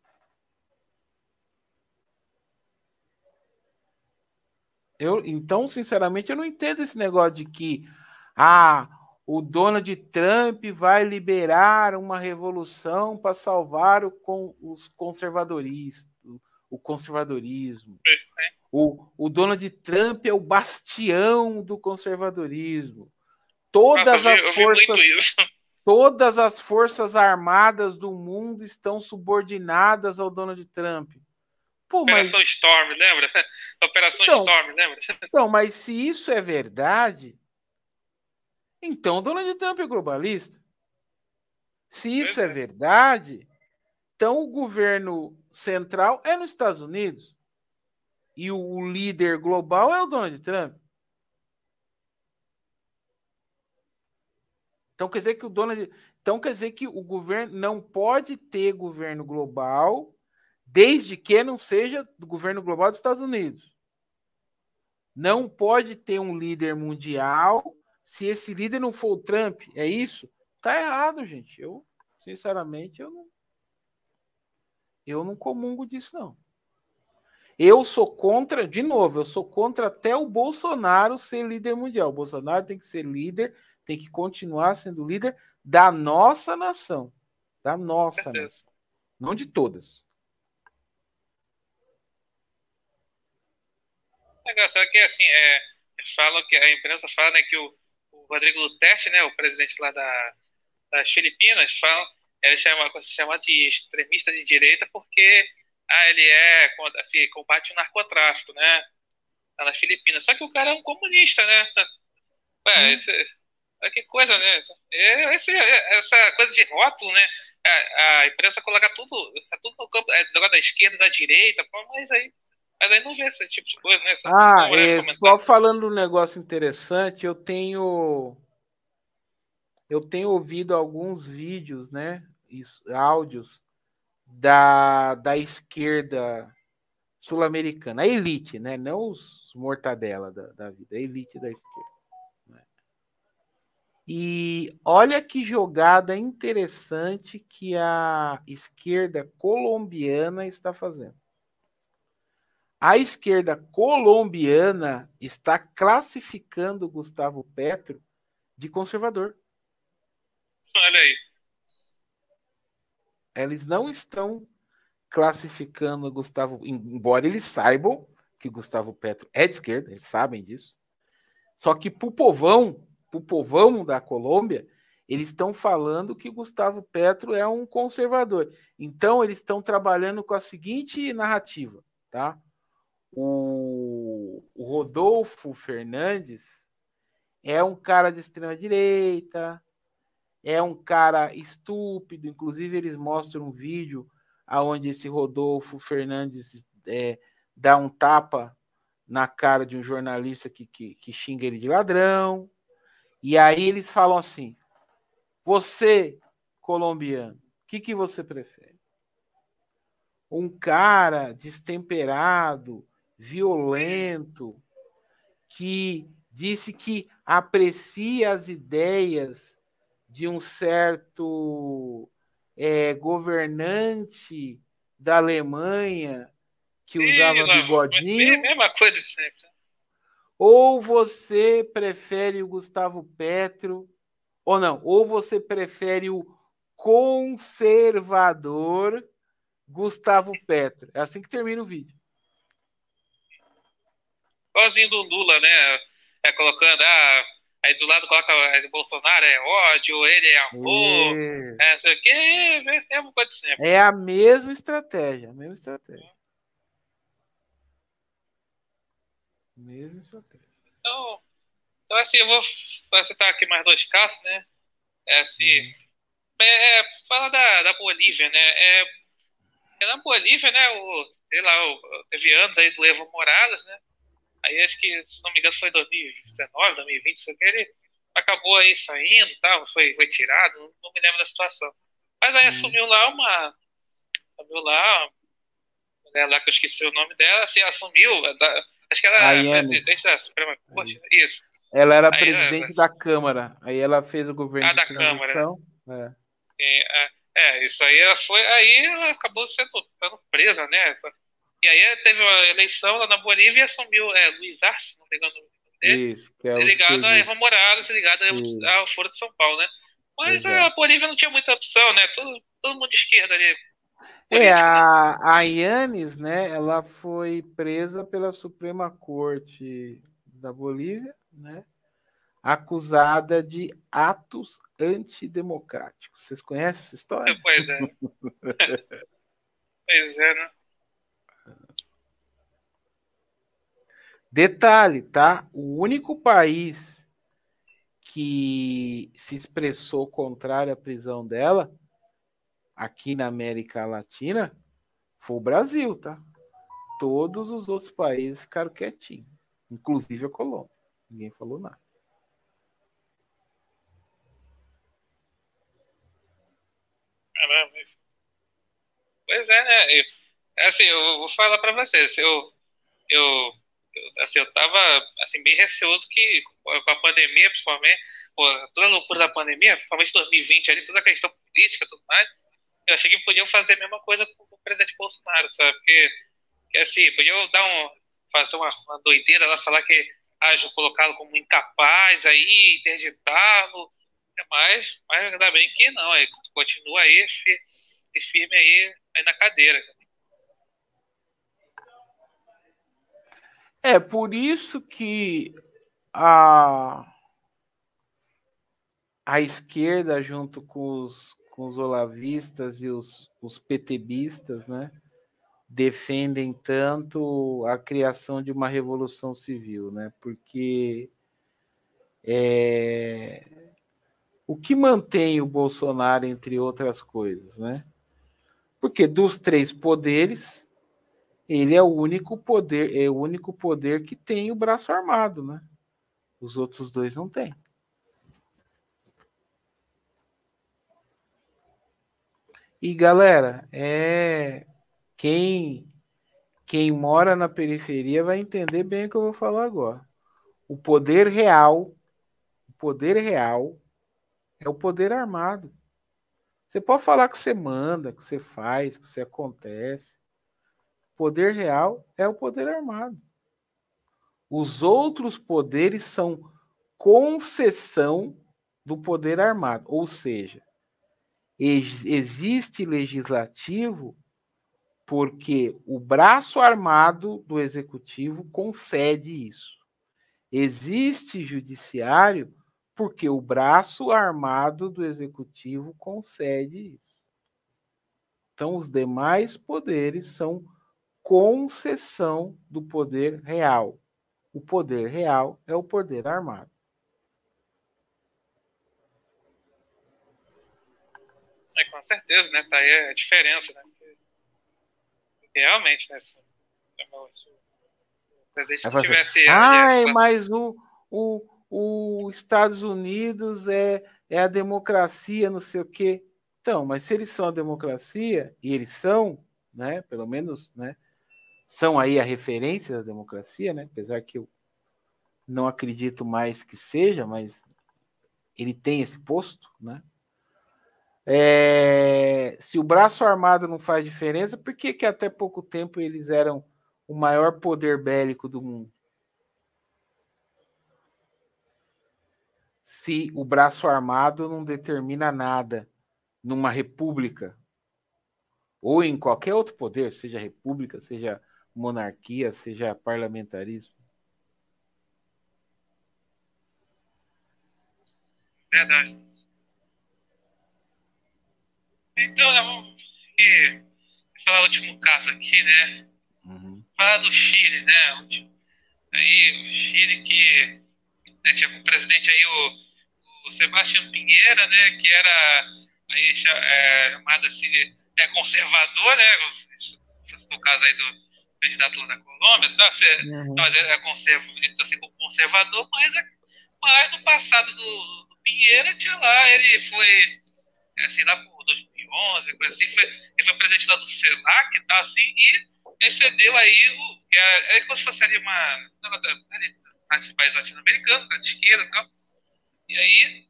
Eu, então, sinceramente, eu não entendo esse negócio de que ah, o Donald Trump vai liberar uma revolução para salvar o, com, os conservadoristas, o conservadorismo. O, o Donald Trump é o bastião do conservadorismo. Todas Nossa, as forças todas as forças armadas do mundo estão subordinadas ao Donald Trump. Pô, Operação mas... Storm, lembra? Operação então, Storm, lembra? Então, mas se isso é verdade, então, Donald Trump é globalista. Se isso é verdade, então o governo central é nos Estados Unidos e o líder global é o Donald Trump. Então quer dizer que o Donald, então quer dizer que o governo não pode ter governo global desde que não seja do governo global dos Estados Unidos. Não pode ter um líder mundial se esse líder não for o Trump, é isso? Tá errado, gente. Eu, sinceramente, eu não eu não comungo disso não. Eu sou contra, de novo, eu sou contra até o Bolsonaro ser líder mundial. O Bolsonaro tem que ser líder, tem que continuar sendo líder da nossa nação, da nossa nação, não de todas. O negócio é que assim, é, falam que a imprensa fala né, que o Rodrigo Duterte, né, o presidente lá da, das Filipinas, fala, ele chama, chama de extremista de direita porque ah, ele é assim, combate o narcotráfico, né? Lá nas Filipinas. Só que o cara é um comunista, né? Ué, hum. esse, que coisa, né? Esse, essa coisa de rótulo, né? A, a imprensa coloca tudo, é tudo no campo, é da esquerda, da direita, mas aí mas aí não vê esse tipo de coisa, né? Só ah, é, só falando um negócio interessante, eu tenho eu tenho ouvido alguns vídeos, né? Isso, áudios da, da esquerda sul-americana, a elite, né? Não os mortadela da, da vida, a elite da esquerda. Né? E olha que jogada interessante que a esquerda colombiana está fazendo. A esquerda colombiana está classificando Gustavo Petro de conservador. Olha aí. Eles não estão classificando Gustavo, embora eles saibam que Gustavo Petro é de esquerda, eles sabem disso. Só que para o povão, para o povão da Colômbia, eles estão falando que Gustavo Petro é um conservador. Então eles estão trabalhando com a seguinte narrativa, tá? O, o Rodolfo Fernandes é um cara de extrema direita, é um cara estúpido. Inclusive, eles mostram um vídeo aonde esse Rodolfo Fernandes é, dá um tapa na cara de um jornalista que, que, que xinga ele de ladrão. E aí eles falam assim: você, colombiano, o que, que você prefere? um cara destemperado, violento, que disse que aprecia as ideias de um certo é, governante da Alemanha que usava bigodinho. É a mesma coisa sempre. Ou você prefere o Gustavo Petro, ou não, ou você prefere o conservador Gustavo Petro. É assim que termina o vídeo. Igualzinho do Lula, né? É colocando, ah, aí do lado coloca o Bolsonaro é ódio, ele é amor, é, é sei o quê, é, é, é uma coisa sempre. É a mesma estratégia, a mesma estratégia. Mesma estratégia. Então, então assim, eu vou citar aqui mais dois casos, né? É assim, uhum. é, é, fala da, da Bolívia, né? É, é na Bolívia, né? O, sei lá, o, teve anos aí do Evo Morales, né? Aí acho que, se não me engano, foi 2019, 2020, sei que ele acabou aí saindo, tá? foi, foi tirado, não, não me lembro da situação. Mas aí uhum. assumiu lá uma. Assumiu lá, mulher lá que eu esqueci o nome dela, assim, assumiu. Da, acho que ela era presidente da Suprema Corte, isso. Ela era aí presidente ela, da Câmara. Aí ela fez o governo ah, da Câmara. É. É, é, isso aí ela foi. Aí ela acabou sendo, sendo presa, né? E aí teve uma eleição lá na Bolívia e assumiu é, Luiz Arce, não me engano o nome dele. Isso, que é ligado a Evo Morales, ligado ao Foro de São Paulo, né? Mas Exato. a Bolívia não tinha muita opção, né? Todo, todo mundo de esquerda ali. É, a, a Yannis, né, ela foi presa pela Suprema Corte da Bolívia, né, acusada de atos antidemocráticos. Vocês conhecem essa história? Pois é. pois é, né? Detalhe, tá? O único país que se expressou contrário à prisão dela aqui na América Latina foi o Brasil, tá? Todos os outros países ficaram quietinhos, inclusive a Colômbia. Ninguém falou nada. Caramba. Pois é, né? É assim, eu vou falar para vocês. Eu, eu eu, assim, eu tava assim, bem receoso que com a pandemia, principalmente, toda a loucura da pandemia, principalmente 2020, ali, toda a questão política e tudo mais, eu achei que podiam fazer a mesma coisa com o presidente Bolsonaro, sabe? Porque, que, assim, podiam dar um, fazer uma, uma doideira lá, falar que ah, colocá-lo como incapaz aí, interditá-lo, é mas, mas ainda bem que não, aí continua aí firme aí, aí na cadeira. É por isso que a, a esquerda, junto com os, com os olavistas e os, os PTBistas, né, defendem tanto a criação de uma revolução civil, né? Porque é, o que mantém o Bolsonaro, entre outras coisas, né? Porque dos três poderes, ele é o único poder, é o único poder que tem o braço armado, né? Os outros dois não têm. E galera, é quem quem mora na periferia vai entender bem o que eu vou falar agora. O poder real, o poder real é o poder armado. Você pode falar que você manda, que você faz, que você acontece. Poder real é o poder armado. Os outros poderes são concessão do poder armado, ou seja, existe legislativo porque o braço armado do executivo concede isso. Existe judiciário porque o braço armado do executivo concede isso. Então, os demais poderes são concessão do poder real. O poder real é o poder armado. É, com certeza, né? Tá aí a diferença, né? Realmente, né? Se o tivesse. Ai, mas o, o, o Estados Unidos é, é a democracia, não sei o quê. Então, mas se eles são a democracia, e eles são, né? Pelo menos, né? São aí a referência da democracia, né? Apesar que eu não acredito mais que seja, mas ele tem esse posto, né? É, se o braço armado não faz diferença, por que, que até pouco tempo eles eram o maior poder bélico do mundo? Se o braço armado não determina nada numa república ou em qualquer outro poder, seja república, seja monarquia, seja parlamentarismo. Verdade. Então, né, vamos falar o último caso aqui, né? Uhum. Falar do Chile, né? Aí, o Chile que né, tinha como presidente aí o, o Sebastião Pinheira, né? Que era aí é, chamado assim de é, conservador, né? No caso aí do candidato lá da Colômbia, tá? Você, uhum. Mas é conservador, assim, conservador, mas, é, mas no passado do, do Pinheira tinha lá, ele foi, assim, lá por 2011, coisa assim, foi, ele foi presidente lá do CELAC, tá, assim, e excedeu aí o, que é, é como se fosse ali uma, ali, de país latino-americano, tá, de esquerda e tal, e aí,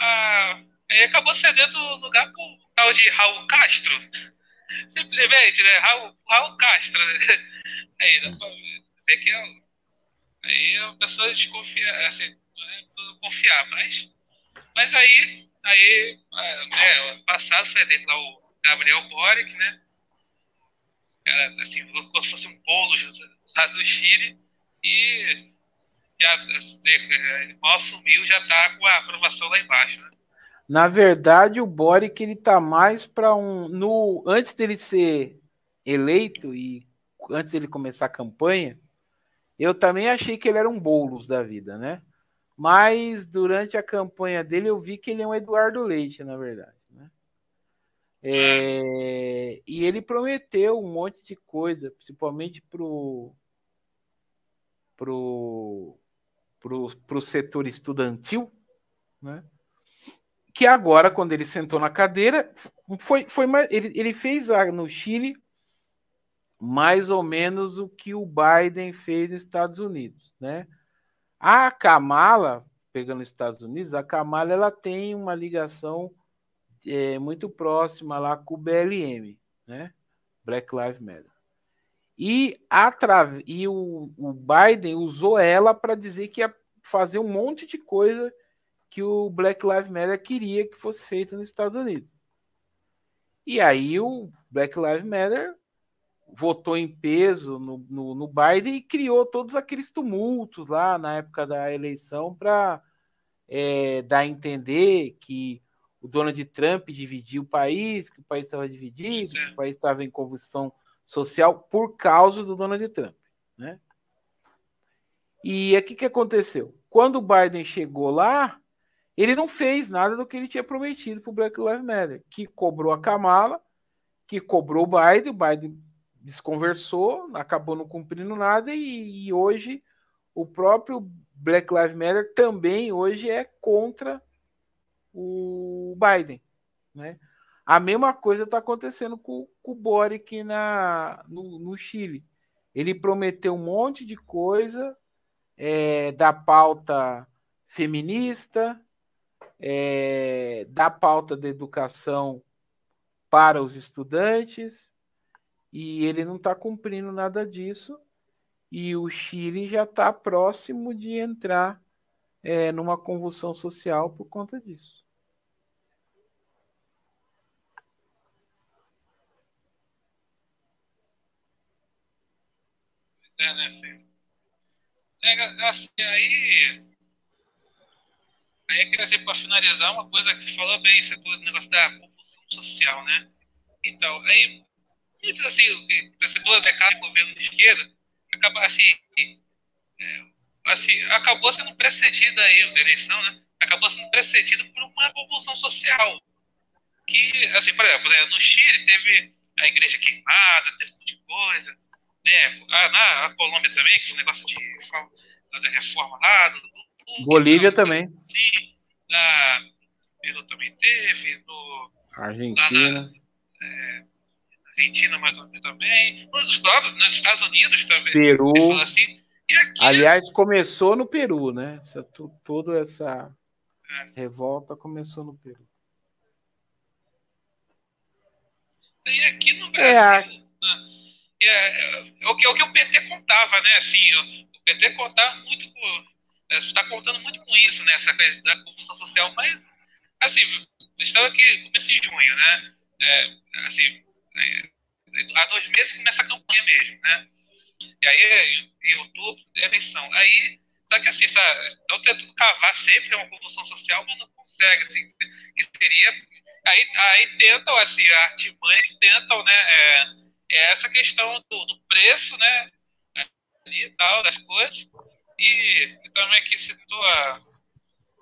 a, aí acabou cedendo o lugar pro tal de Raul Castro, simplesmente, né, Raul, Raul Castro, né? aí dá pra ver que é, aí a pessoa desconfia, assim, não é tudo confiar, mas, mas aí Aí, é, ano passado foi eleito lá o Gabriel Boric, né? Assim, como se fosse um bolo lá do Chile. E já assim, mal assumiu, já tá com a aprovação lá embaixo, né? Na verdade, o Boric ele tá mais para um no antes dele ser eleito e antes dele começar a campanha, eu também achei que ele era um bolos da vida, né? Mas durante a campanha dele eu vi que ele é um Eduardo Leite, na verdade. Né? É, e ele prometeu um monte de coisa, principalmente pro pro, pro, pro setor estudantil, né? Que agora, quando ele sentou na cadeira, foi, foi ele, ele fez no Chile mais ou menos o que o Biden fez nos Estados Unidos, né? A Kamala, pegando os Estados Unidos, a Kamala ela tem uma ligação é, muito próxima lá com o BLM, né? Black Lives Matter. E, atra... e o, o Biden usou ela para dizer que ia fazer um monte de coisa que o Black Lives Matter queria que fosse feita nos Estados Unidos. E aí o Black Lives Matter votou em peso no, no, no, Biden e criou todos aqueles tumultos lá na época da eleição para é, dar a entender que o Donald Trump dividiu o país, que o país estava dividido, que o país estava em convulsão social por causa do Donald Trump, né? E o que, que aconteceu? Quando o Biden chegou lá, ele não fez nada do que ele tinha prometido para o Black Lives Matter, que cobrou a Kamala, que cobrou o Biden, o Biden desconversou, acabou não cumprindo nada e, e, hoje o próprio Black Lives Matter também hoje é contra o Biden, né? A mesma coisa está acontecendo com, com, o Boric na, no, no, Chile. Ele prometeu um monte de coisa é, da pauta feminista, é, da pauta da educação para os estudantes, e ele não está cumprindo nada disso. E o Chile já está próximo de entrar é, numa convulsão social por conta disso. É, né, filho? É, assim, aí. Aí, queria dizer, para finalizar, uma coisa que falou bem, você falou do negócio da convulsão social, né? Então, aí muitos assim, esse plano de casa de governo de esquerda, acaba assim, é, assim, acabou sendo precedido aí, a eleição, né? Acabou sendo precedido por uma convulsão social. Que, assim, por exemplo, né, no Chile teve a igreja queimada, teve um monte de coisa, né? Ah, na a Colômbia também, que esse negócio de reforma lá, do Bolívia então, também. Sim, na Peru também teve, no, Argentina. Na, é, Argentina mais ou menos também, nos, próprios, nos Estados Unidos também. Peru. Assim. Aqui, Aliás, começou no Peru, né? Essa, toda essa é. revolta começou no Peru. E aqui no é, Brasil, né? é, é, é, o que, é o que o PT contava, né? Assim, o, o PT contava muito com. Está contando muito com isso, né? Essa coisa da corrupção social, mas, assim, estava aqui começo em junho, né? É, assim, é, há dois meses começa a campanha mesmo, né? E aí, em, outubro, eleição. Aí, só que assim, estão tentando cavar sempre uma convulsão social, mas não consegue, assim, que seria... Aí, aí tentam, assim, a artimanha tentam, né, é, é essa questão do, do, preço, né, e tal, das coisas, e, e também aqui citou a,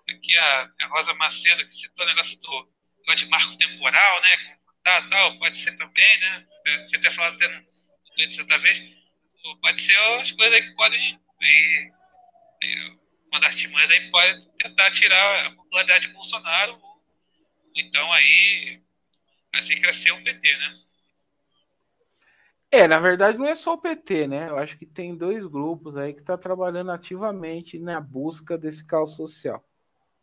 aqui a, a Rosa Macedo, que citou o negócio do, do de marco temporal, né, tá, tal, pode ser também, né, você até falado até no Twitter certa vez, pode ser as coisas que podem. Aí, uma das artimanhas aí pode tentar tirar a popularidade de Bolsonaro, ou então aí assim crescer o PT, né? É, na verdade não é só o PT, né? Eu acho que tem dois grupos aí que estão tá trabalhando ativamente na busca desse caos social.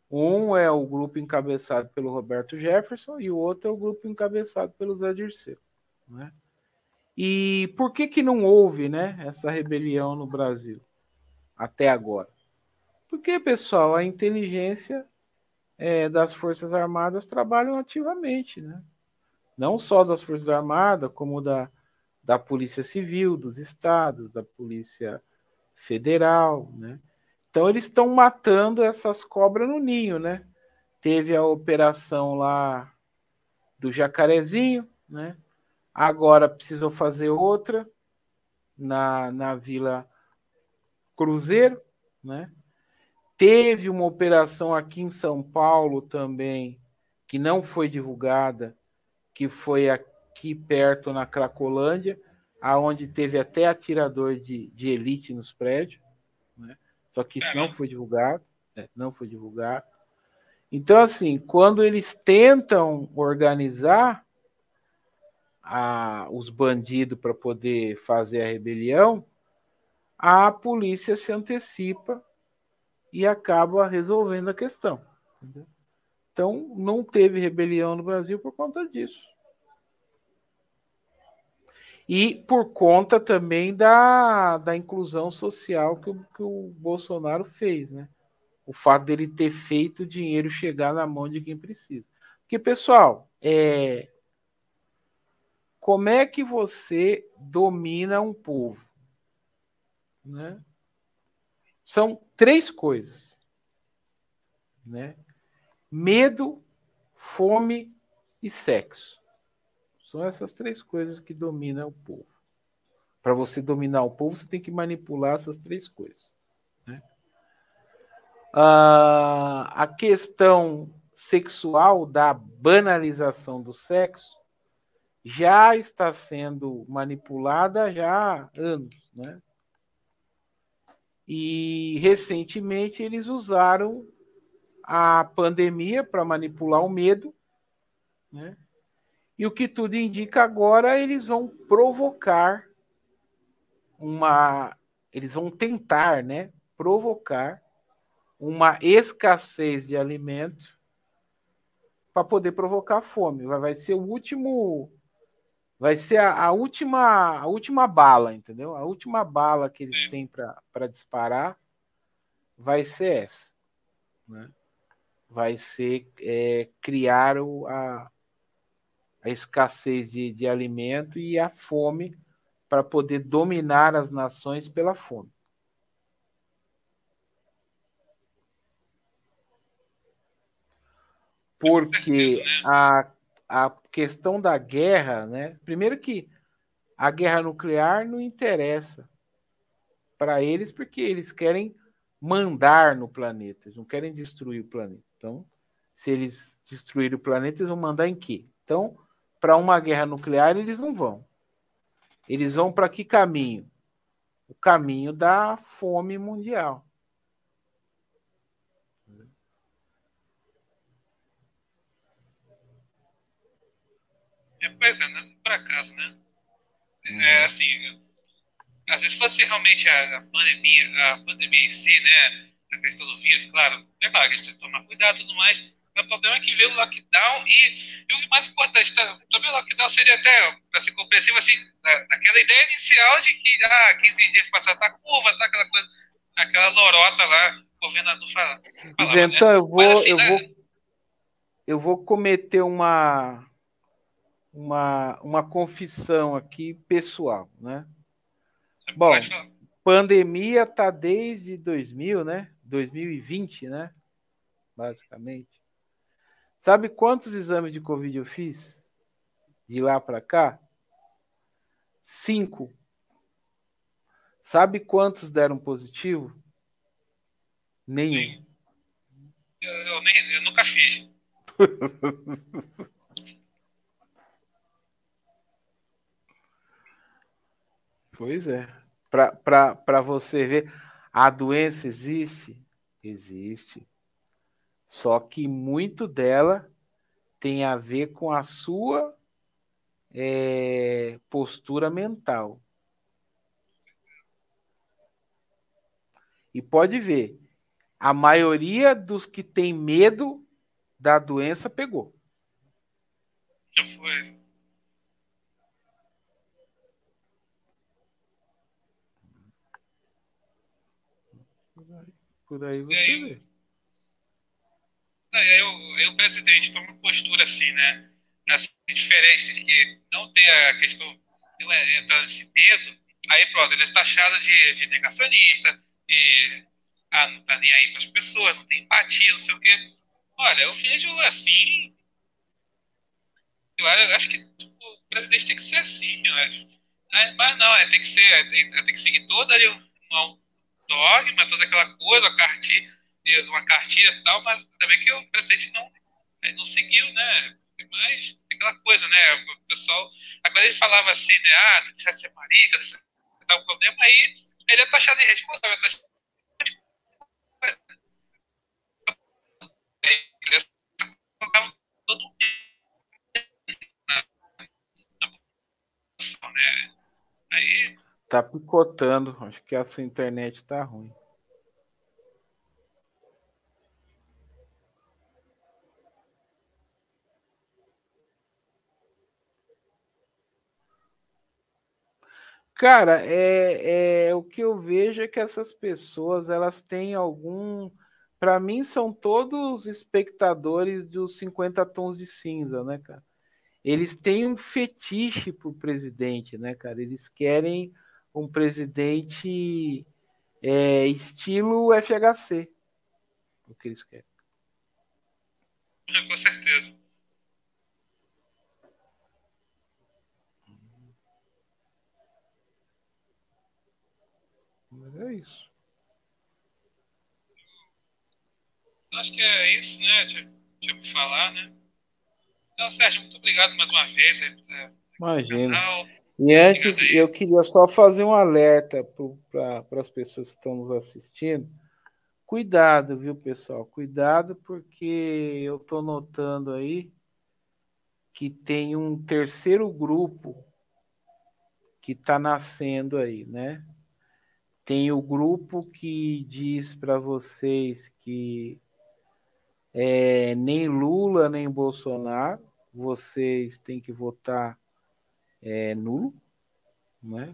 Um é o grupo encabeçado pelo Roberto Jefferson e o outro é o grupo encabeçado pelo Zé Dirceu, né? E por que, que não houve né, essa rebelião no Brasil até agora? Porque, pessoal, a inteligência é, das Forças Armadas trabalham ativamente, né? não só das Forças Armadas, como da, da Polícia Civil, dos estados, da Polícia Federal. Né? Então, eles estão matando essas cobras no ninho. Né? Teve a operação lá do Jacarezinho, né? Agora precisou fazer outra na, na Vila Cruzeiro, né? Teve uma operação aqui em São Paulo também, que não foi divulgada, que foi aqui perto na Cracolândia, aonde teve até atirador de, de elite nos prédios, né? Só que isso não foi divulgado, né? não foi divulgado. Então, assim, quando eles tentam organizar, a, os bandidos para poder fazer a rebelião, a polícia se antecipa e acaba resolvendo a questão. Entendeu? Então, não teve rebelião no Brasil por conta disso. E por conta também da, da inclusão social que o, que o Bolsonaro fez, né? O fato dele ter feito o dinheiro chegar na mão de quem precisa. Porque, pessoal, é, como é que você domina um povo? Né? São três coisas. Né? Medo, fome e sexo. São essas três coisas que dominam o povo. Para você dominar o povo, você tem que manipular essas três coisas. Né? Ah, a questão sexual da banalização do sexo já está sendo manipulada já há anos, né? E recentemente eles usaram a pandemia para manipular o medo, né? E o que tudo indica agora, eles vão provocar uma, eles vão tentar, né, provocar uma escassez de alimento para poder provocar fome. Vai ser o último vai ser a, a, última a última bala, entendeu? A última bala que eles têm para disparar vai ser essa, né? Vai ser é, criar o, a, a escassez de, de alimento e a fome para poder dominar as nações pela fome. Porque a a questão da guerra, né? Primeiro que a guerra nuclear não interessa para eles porque eles querem mandar no planeta, eles não querem destruir o planeta. Então, se eles destruírem o planeta, eles vão mandar em quê? Então, para uma guerra nuclear eles não vão. Eles vão para que caminho? O caminho da fome mundial. É, pois é, né? por acaso, né? Uhum. É assim, às vezes fosse realmente a, a, pandemia, a pandemia em si, né? A questão do vírus, claro, é claro a gente tem que tomar cuidado e tudo mais. Mas o problema é que veio o lockdown e, e o mais importante, tá, também o lockdown seria até, para ser compreensível, assim, daquela ideia inicial de que, ah, 15 dias passar tá curva, tá aquela coisa, aquela lorota lá, o governador fala. Falava, então, né? eu vou, assim, eu né? vou, eu vou cometer uma uma, uma confissão aqui pessoal, né? Bom, pandemia tá desde 2000, né? 2020, né? Basicamente. Sabe quantos exames de Covid eu fiz? De lá para cá? Cinco. Sabe quantos deram positivo? Nenhum. Eu, eu, nem, eu nunca fiz. Pois é. Para você ver, a doença existe? Existe. Só que muito dela tem a ver com a sua é, postura mental. E pode ver, a maioria dos que tem medo da doença pegou. Já foi. Por aí você vê. Aí, o presidente toma uma postura assim, né? Assim, diferente de que não ter a questão de é, entrar nesse medo, aí pronto, ele é taxado de, de negacionista, e ah, não tá nem aí para as pessoas, não tem empatia, não sei o quê. Olha, eu vejo assim. Eu acho que o presidente tem que ser assim, eu acho. Mas não, é, tem que ser, tem, tem que seguir toda ali um, um dogma, toda aquela coisa, a cartilha, uma cartilha e tal, mas também que o presidente não, eh, não seguiu, né? Mas aquela coisa, né? O pessoal. Agora ele falava assim, né? Ah, tem que ser marica, tá um problema, aí ele é taxado de responsável, é taxado de todo? Aí Tá picotando. Acho que a sua internet tá ruim. Cara, é, é, o que eu vejo é que essas pessoas elas têm algum. Para mim, são todos espectadores dos 50 tons de cinza, né, cara? Eles têm um fetiche pro presidente, né, cara? Eles querem um presidente é, estilo FHC. O que eles querem. Com certeza. Mas é isso. Acho que é isso, né? Deixa, deixa eu falar, né? Então, Sérgio, muito obrigado mais uma vez. É, Imagina. E antes, eu queria só fazer um alerta para as pessoas que estão nos assistindo. Cuidado, viu, pessoal? Cuidado, porque eu estou notando aí que tem um terceiro grupo que está nascendo aí, né? Tem o grupo que diz para vocês que é, nem Lula nem Bolsonaro, vocês têm que votar é nulo, né?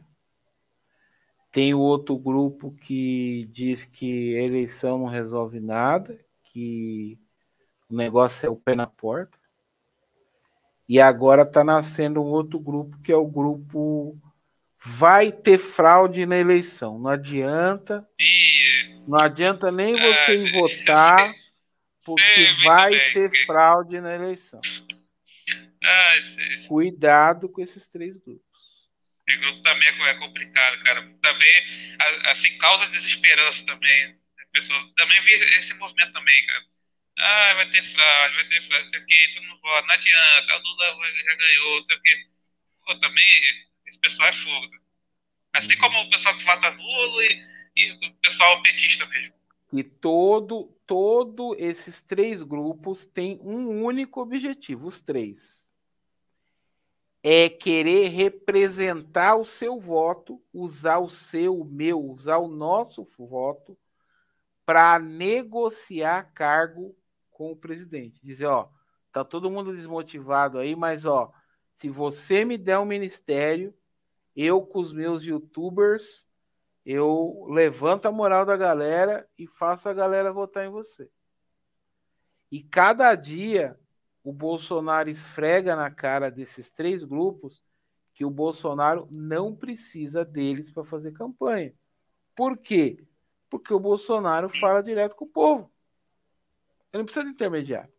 Tem o outro grupo que diz que eleição não resolve nada, que o negócio é o pé na porta. E agora está nascendo um outro grupo que é o grupo vai ter fraude na eleição. Não adianta. Não adianta nem você ir votar, porque vai ter fraude na eleição. Ai, Cuidado com esses três grupos. Esse grupo também é, é complicado, cara. Também, assim, causa desesperança também. Pessoal, também vi esse movimento também, cara. Ah, vai ter fraude, vai ter fraude, não sei o que, todo mundo vota, não adianta, o Lula já ganhou, não sei o que. Pô, também, esse pessoal é fogo. Assim como o pessoal que vota nulo e, e o pessoal petista mesmo. E todo, todo esses três grupos têm um único objetivo, os três é querer representar o seu voto, usar o seu, o meu, usar o nosso voto para negociar cargo com o presidente. Dizer, ó, tá todo mundo desmotivado aí, mas ó, se você me der um ministério, eu com os meus youtubers, eu levanto a moral da galera e faço a galera votar em você. E cada dia o Bolsonaro esfrega na cara desses três grupos que o Bolsonaro não precisa deles para fazer campanha. Por quê? Porque o Bolsonaro fala direto com o povo. Ele não precisa de intermediário.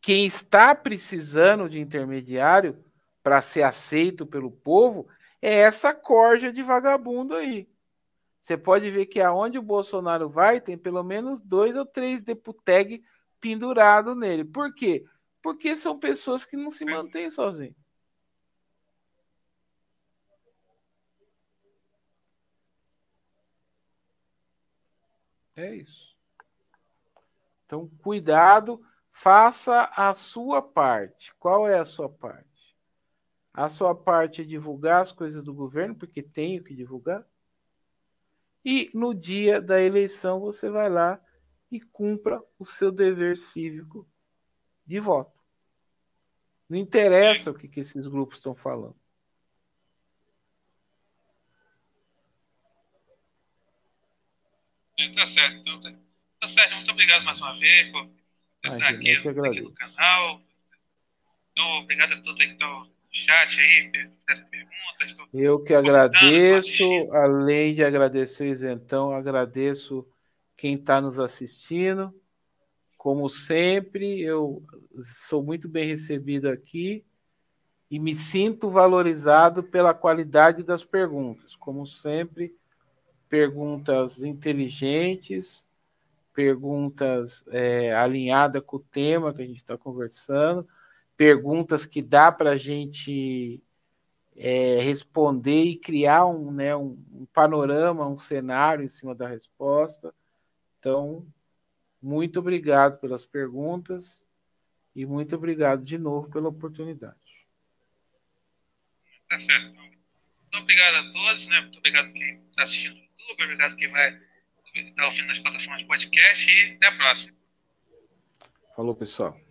Quem está precisando de intermediário para ser aceito pelo povo é essa corja de vagabundo aí. Você pode ver que aonde o Bolsonaro vai, tem pelo menos dois ou três deputeg pendurados nele. Por quê? Porque são pessoas que não se mantêm sozinhos. É isso. Então, cuidado, faça a sua parte. Qual é a sua parte? A sua parte é divulgar as coisas do governo, porque tenho que divulgar. E no dia da eleição você vai lá e cumpra o seu dever cívico de voto. Não interessa o que, que esses grupos estão falando. É, tá certo. Então, tá, tá certo. Muito obrigado mais uma vez por estar aqui, aqui, no canal. Então, obrigado a todos aí que estão chat aí, perguntas. Eu que agradeço, além de agradecer o isentão, agradeço quem está nos assistindo. Como sempre, eu sou muito bem recebido aqui e me sinto valorizado pela qualidade das perguntas. Como sempre, perguntas inteligentes, perguntas é, alinhadas com o tema que a gente está conversando perguntas que dá para a gente é, responder e criar um, né, um, um, panorama, um cenário em cima da resposta. Então, muito obrigado pelas perguntas e muito obrigado de novo pela oportunidade. Tá certo. Muito obrigado a todos, né? Muito obrigado quem está assistindo no YouTube, obrigado quem vai estar ouvindo nas plataformas de podcast e até a próxima. Falou, pessoal.